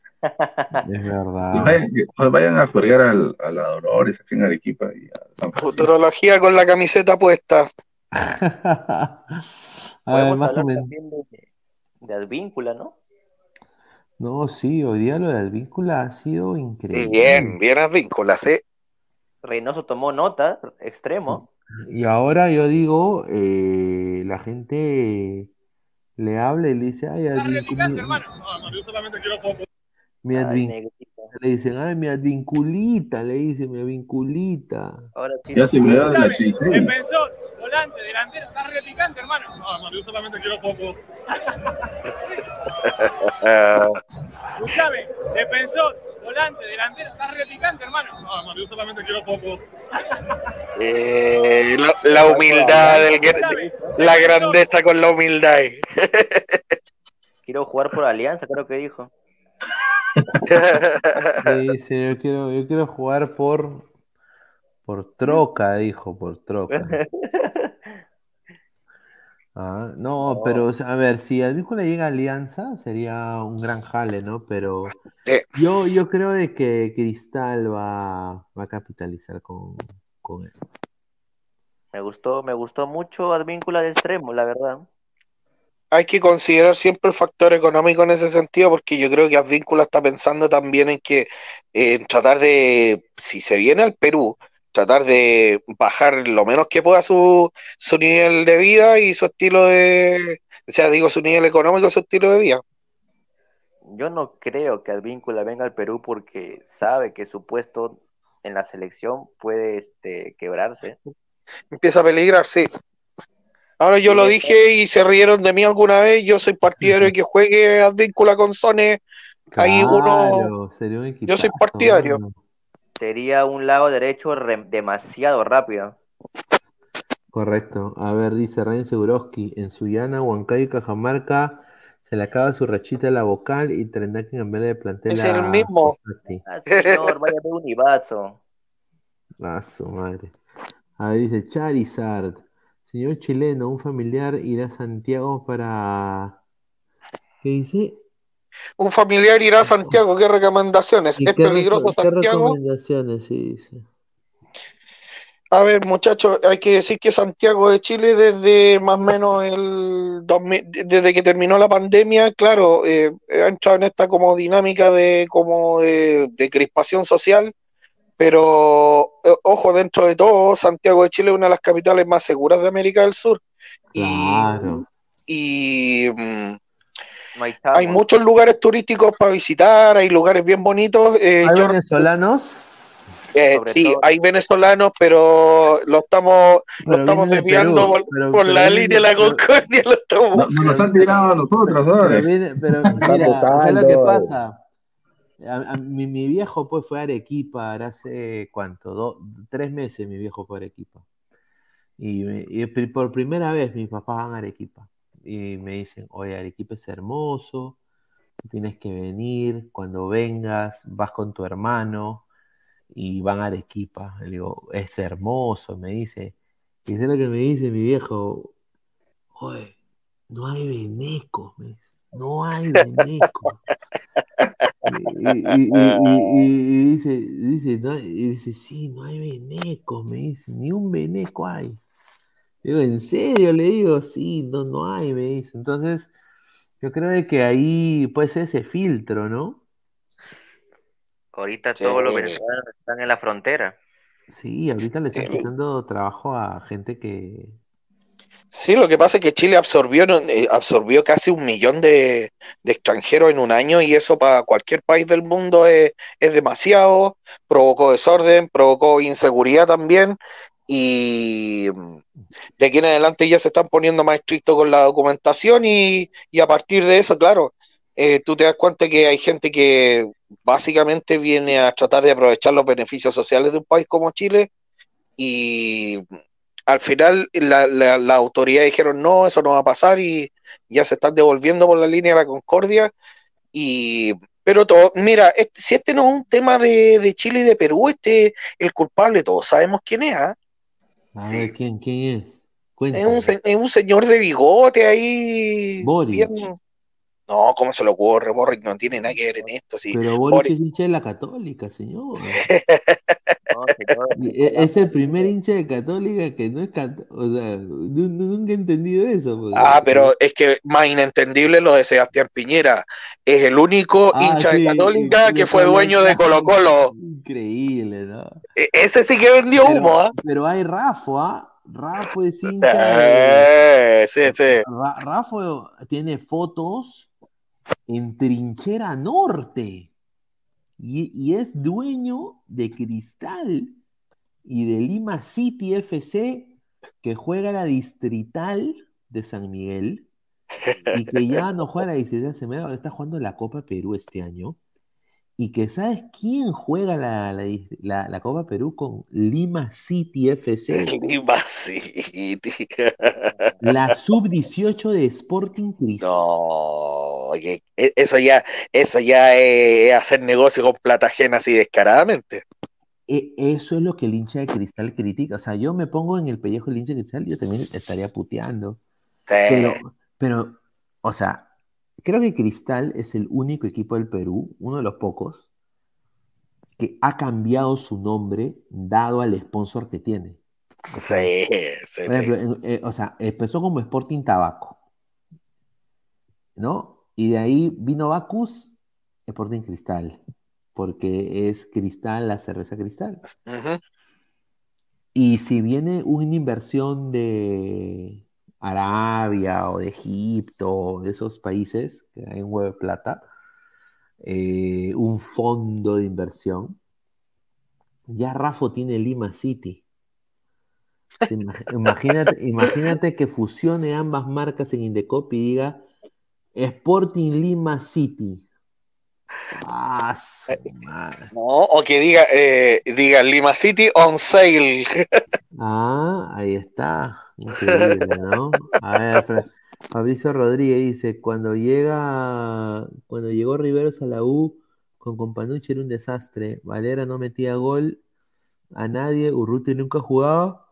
Es verdad. Que vayan, que vayan a jugar al, a la Dolores aquí en Arequipa y a San. Futurología con la camiseta puesta. A ver, Podemos más hablar también de, de Advíncula, ¿no? No, sí, hoy día lo de Advíncula ha sido increíble. bien, bien advínculas, ¿eh? Reynoso tomó nota, extremo. Y ahora yo digo, eh, la gente le habla y le dice, ay, Advíncula. yo solamente quiero foco. Mi. Le dicen, ay, mi advinculita, le dicen, mi advinculita. Ahora sí. Ya se me da la Escúchame, 16. defensor, volante, delantero, estás replicante, hermano. No, hermano, yo solamente quiero foco. Escúchame, defensor, volante, delantero, estás replicante, hermano. No, hermano, yo solamente quiero foco. Eh, la, la humildad, del la grandeza con la humildad. Quiero jugar por Alianza, creo que dijo. Dice, yo quiero, yo quiero jugar por, por troca, dijo, por troca. Ah, no, pero o sea, a ver, si Advíncula llega a Alianza sería un gran jale, ¿no? Pero yo, yo creo de que Cristal va, va a capitalizar con, con él. Me gustó, me gustó mucho Advíncula de extremo, la verdad. Hay que considerar siempre el factor económico en ese sentido, porque yo creo que Advíncula está pensando también en que eh, tratar de, si se viene al Perú, tratar de bajar lo menos que pueda su, su nivel de vida y su estilo de, o sea, digo, su nivel económico, su estilo de vida. Yo no creo que Advíncula venga al Perú porque sabe que su puesto en la selección puede este, quebrarse. Empieza a peligrar, sí. Ahora yo lo dije y se rieron de mí alguna vez. Yo soy partidario de que juegue Advíncula con Sone. Ahí uno. Claro, sería un Yo soy partidario. Sería un lado derecho re- demasiado rápido. Correcto. A ver, dice Ryan Seguroski, en Suyana, Huancayo y Cajamarca se le acaba su rachita a la vocal y tendrá que cambiarle de plantel Es el mismo. Ah, señor, vaya de un Ibazo. A su madre. A ver, dice Charizard. Señor chileno, un familiar irá a Santiago para. ¿Qué dice? Un familiar irá a Santiago. ¿Qué recomendaciones? ¿Y ¿Es qué peligroso reco- qué Santiago? recomendaciones? Sí, dice. A ver, muchachos, hay que decir que Santiago de Chile desde más o menos el 2000, desde que terminó la pandemia, claro, eh, ha entrado en esta como dinámica de como de, de crispación social, pero eh, ojo, dentro de todo, Santiago de Chile es una de las capitales más seguras de América del Sur Claro. y mm, hay muchos lugares turísticos para visitar, hay lugares bien bonitos. eh, ¿Hay yo- venezolanos? eh, sí, todo. hay venezolanos, pero lo estamos, lo estamos desviando Perú, por, pero- por pero la línea de la pero- Concordia. Lo estamos No, no nos han tirado a nosotros, ahora. Pero, viene- pero mira. ¿sabes lo que pasa? Mi, mi viejo pues fue a Arequipa hace cuánto, Do- tres meses mi viejo fue a Arequipa. Y, y por primera vez mis papás van a Arequipa. Y me dicen, oye, Arequipa es hermoso, tienes que venir, cuando vengas, vas con tu hermano y van a Arequipa. Le digo, es hermoso, me dice. Y es lo que me dice mi viejo, oye, no hay venecos, me dice. No hay venecos. Y, y- y- y- y dice, dice, no, y dice, sí, no hay venecos, me dice, ni un veneco hay. Digo, ¿en serio? Le digo, sí, no, no hay, me dice. Entonces, yo creo de que ahí puede ser ese filtro, ¿no? Ahorita Sí. todos los venezolanos están en la frontera. Sí, ahorita le están quitando trabajo a gente que. Sí, lo que pasa es que Chile absorbió, eh, absorbió casi un millón de, extranjeros en un año y eso para cualquier país del mundo es, es demasiado, provocó desorden, provocó inseguridad también y mm, de aquí en adelante ya se están poniendo más estrictos con la documentación y, y a partir de eso, claro, eh, tú te das cuenta que hay gente que básicamente viene a tratar de aprovechar los beneficios sociales de un país como Chile y al final la, la, la autoridad dijeron no, eso no va a pasar y ya se están devolviendo por la línea de la Concordia y pero todo, mira, este- si este no es un tema de, de Chile y de Perú, este el culpable, todos sabemos quién es, ¿ah? A ver, ¿quién, quién es? Es un, es un señor de bigote ahí. Boric. bien- No, ¿cómo se lo ocurre? Boric no tiene nada que ver en esto. Sí. Pero Boric Boric- es hincha de la Católica, señor. E- Es el primer hincha de Católica que no es. O sea, nu- nu- nunca he entendido eso. pues. Ah, pero es que más inentendible lo de Sebastián Piñera. Es el único Ah, hincha sí, de Católica que fue dueño de Colo Colo. Increíble, ¿no? E- Ese sí que vendió Pero, humo, ¿ah? pero hay Rafa, ¿ah? Rafa es hincha de. Eh, sí, sí. Ra- Rafa tiene fotos en Trinchera Norte y, es dueño de Cristal y de Lima City FC que juega la distrital de San Miguel y que ya no juega la distrital de San Miguel, está jugando la Copa Perú este año y que sabes quién juega la, la, la- la Copa Perú con Lima City FC. Lima City. La sub-18 de Sporting Cristal. No, oye, e- eso ya, eso ya es hacer negocio con plata ajena así descaradamente. E- Eso es lo que el hincha de Cristal critica. O sea, yo me pongo en el pellejo del hincha de Cristal, yo también estaría puteando. Pero, pero, o sea, creo que Cristal es el único equipo del Perú, uno de los pocos, que ha cambiado su nombre dado al sponsor que tiene. Sí, sí, Por ejemplo, eh, o sea, empezó como Sporting Tabaco, ¿no? Y de ahí vino Bacus, Sporting Cristal, porque es Cristal, la cerveza Cristal. Y si viene una inversión de Arabia o de Egipto, o de esos países que hay un huevo de plata, eh, un fondo de inversión, ya Rafa tiene Lima City. Imagínate, imagínate que fusione ambas marcas en Indecop y diga Sporting Lima City. Ah, madre. No, o que diga, eh, diga Lima City on sale. Ah, ahí está. Increíble, ¿no? A ver, Fabricio Rodríguez dice, cuando llega, cuando llegó Riveros a la U con Companucci era un desastre. Valera no metía gol a nadie, Urruti nunca jugaba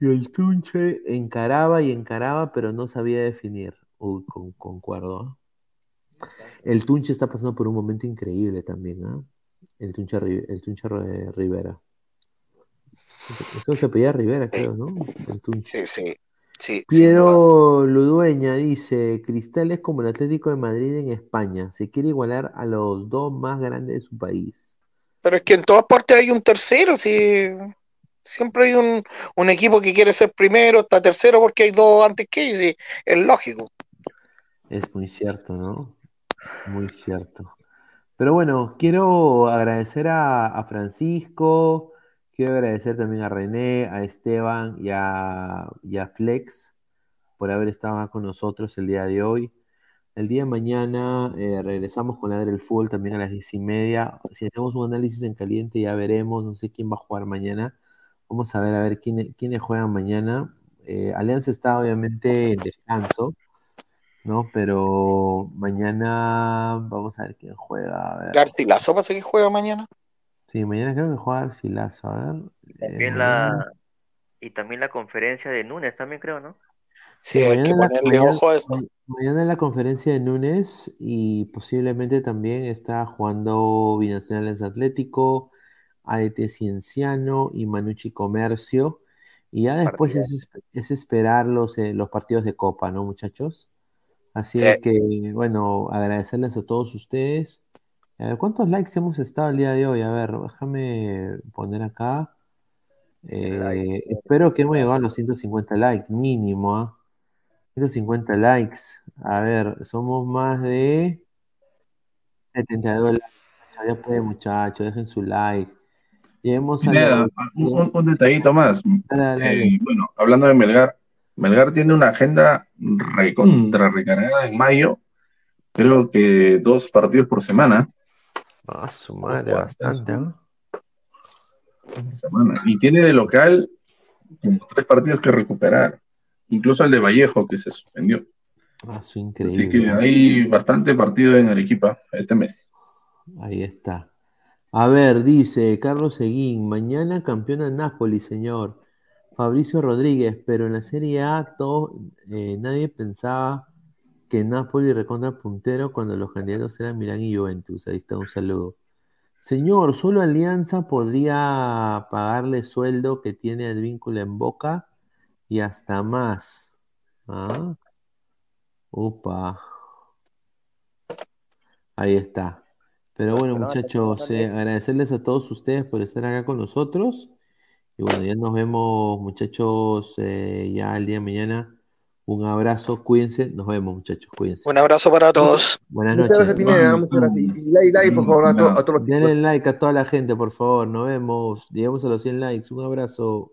y el Tunche encaraba y encaraba, pero no sabía definir. Uy, con, concuerdo. ¿ah? El Tunche está pasando por un momento increíble también, ¿ah? El Tunche, el Rivera. Es que se apellida Rivera, creo, ¿no? Sí, sí. Sí, Piero Ludueña dice, Cristal es como el Atlético de Madrid en España, se quiere igualar a los dos más grandes de su país. Pero es que en todas partes hay un tercero, si siempre hay un, un equipo que quiere ser primero, está tercero porque hay dos antes que ellos, es lógico. Es muy cierto, ¿no? Muy cierto. Pero bueno, quiero agradecer a, a Francisco, quiero agradecer también a René, a Esteban y a, a Flex por haber estado con nosotros el día de hoy. El día de mañana eh, regresamos con la del fútbol también a las diez y media. Si hacemos un análisis en caliente ya veremos, no sé quién va a jugar mañana. Vamos a ver a ver quiénes, quiénes juegan mañana. Eh, Alianza está obviamente en descanso, ¿no? Pero mañana vamos a ver quién juega. A ver. Garcilaso pasa que juega mañana. Sí, mañana creo que juega Arcilazo, a ver. También Eh, la, y también la conferencia de Núñez, también creo, ¿no? Sí, hay que mañana, ponerle mañana- ojo a eso. ma- mañana en la conferencia de Núñez y posiblemente también está jugando Binacionales Atlético, ADT Cienciano y Manucci Comercio. Y ya después es, esp- es esperar los, eh, los partidos de Copa, ¿no, muchachos? Así Sí. que, bueno, agradecerles a todos ustedes. A ver, ¿cuántos likes hemos estado el día de hoy? A ver, déjame poner acá. Eh, espero que hemos llegado a los 150 likes, mínimo, ¿ah? 150 likes. A ver, somos más de 72 likes. Ya puede, muchachos, dejen su like. Lleguemos a un, detallito más. Eh, bueno, hablando de Melgar, Melgar tiene una agenda recontra recargada en mayo. Creo que dos partidos por semana. Ah, su madre, Ojo, bastante, ¿no? por semana. Y tiene de local como tres partidos que recuperar. Incluso el de Vallejo que se suspendió. Ah, su Así increíble. que hay bastante partido en Arequipa este mes. Ahí está. A ver, dice Carlos Seguín, mañana campeona Napoli, señor. Fabricio Rodríguez, pero en la Serie A todo, eh, nadie pensaba que Napoli recontra puntero cuando los candidatos eran Milán y Juventus. Ahí está, un saludo. Señor, solo Alianza podría pagarle sueldo que tiene Advíncula en Boca y hasta más. ¿Ah? Upa. Ahí está. Pero bueno, muchachos, eh, agradecerles a todos ustedes por estar acá con nosotros. Y bueno, ya nos vemos, muchachos, eh, ya el día de mañana. Un abrazo, cuídense, nos vemos, muchachos, cuídense. Un abrazo para todos. Buenas Muchas noches. gracias, Pineda. Muchas gracias. Y like, like, por favor, a, to- a todos los Denle like a toda la gente, por favor. Nos vemos. Llegamos a los 100 likes. Un abrazo.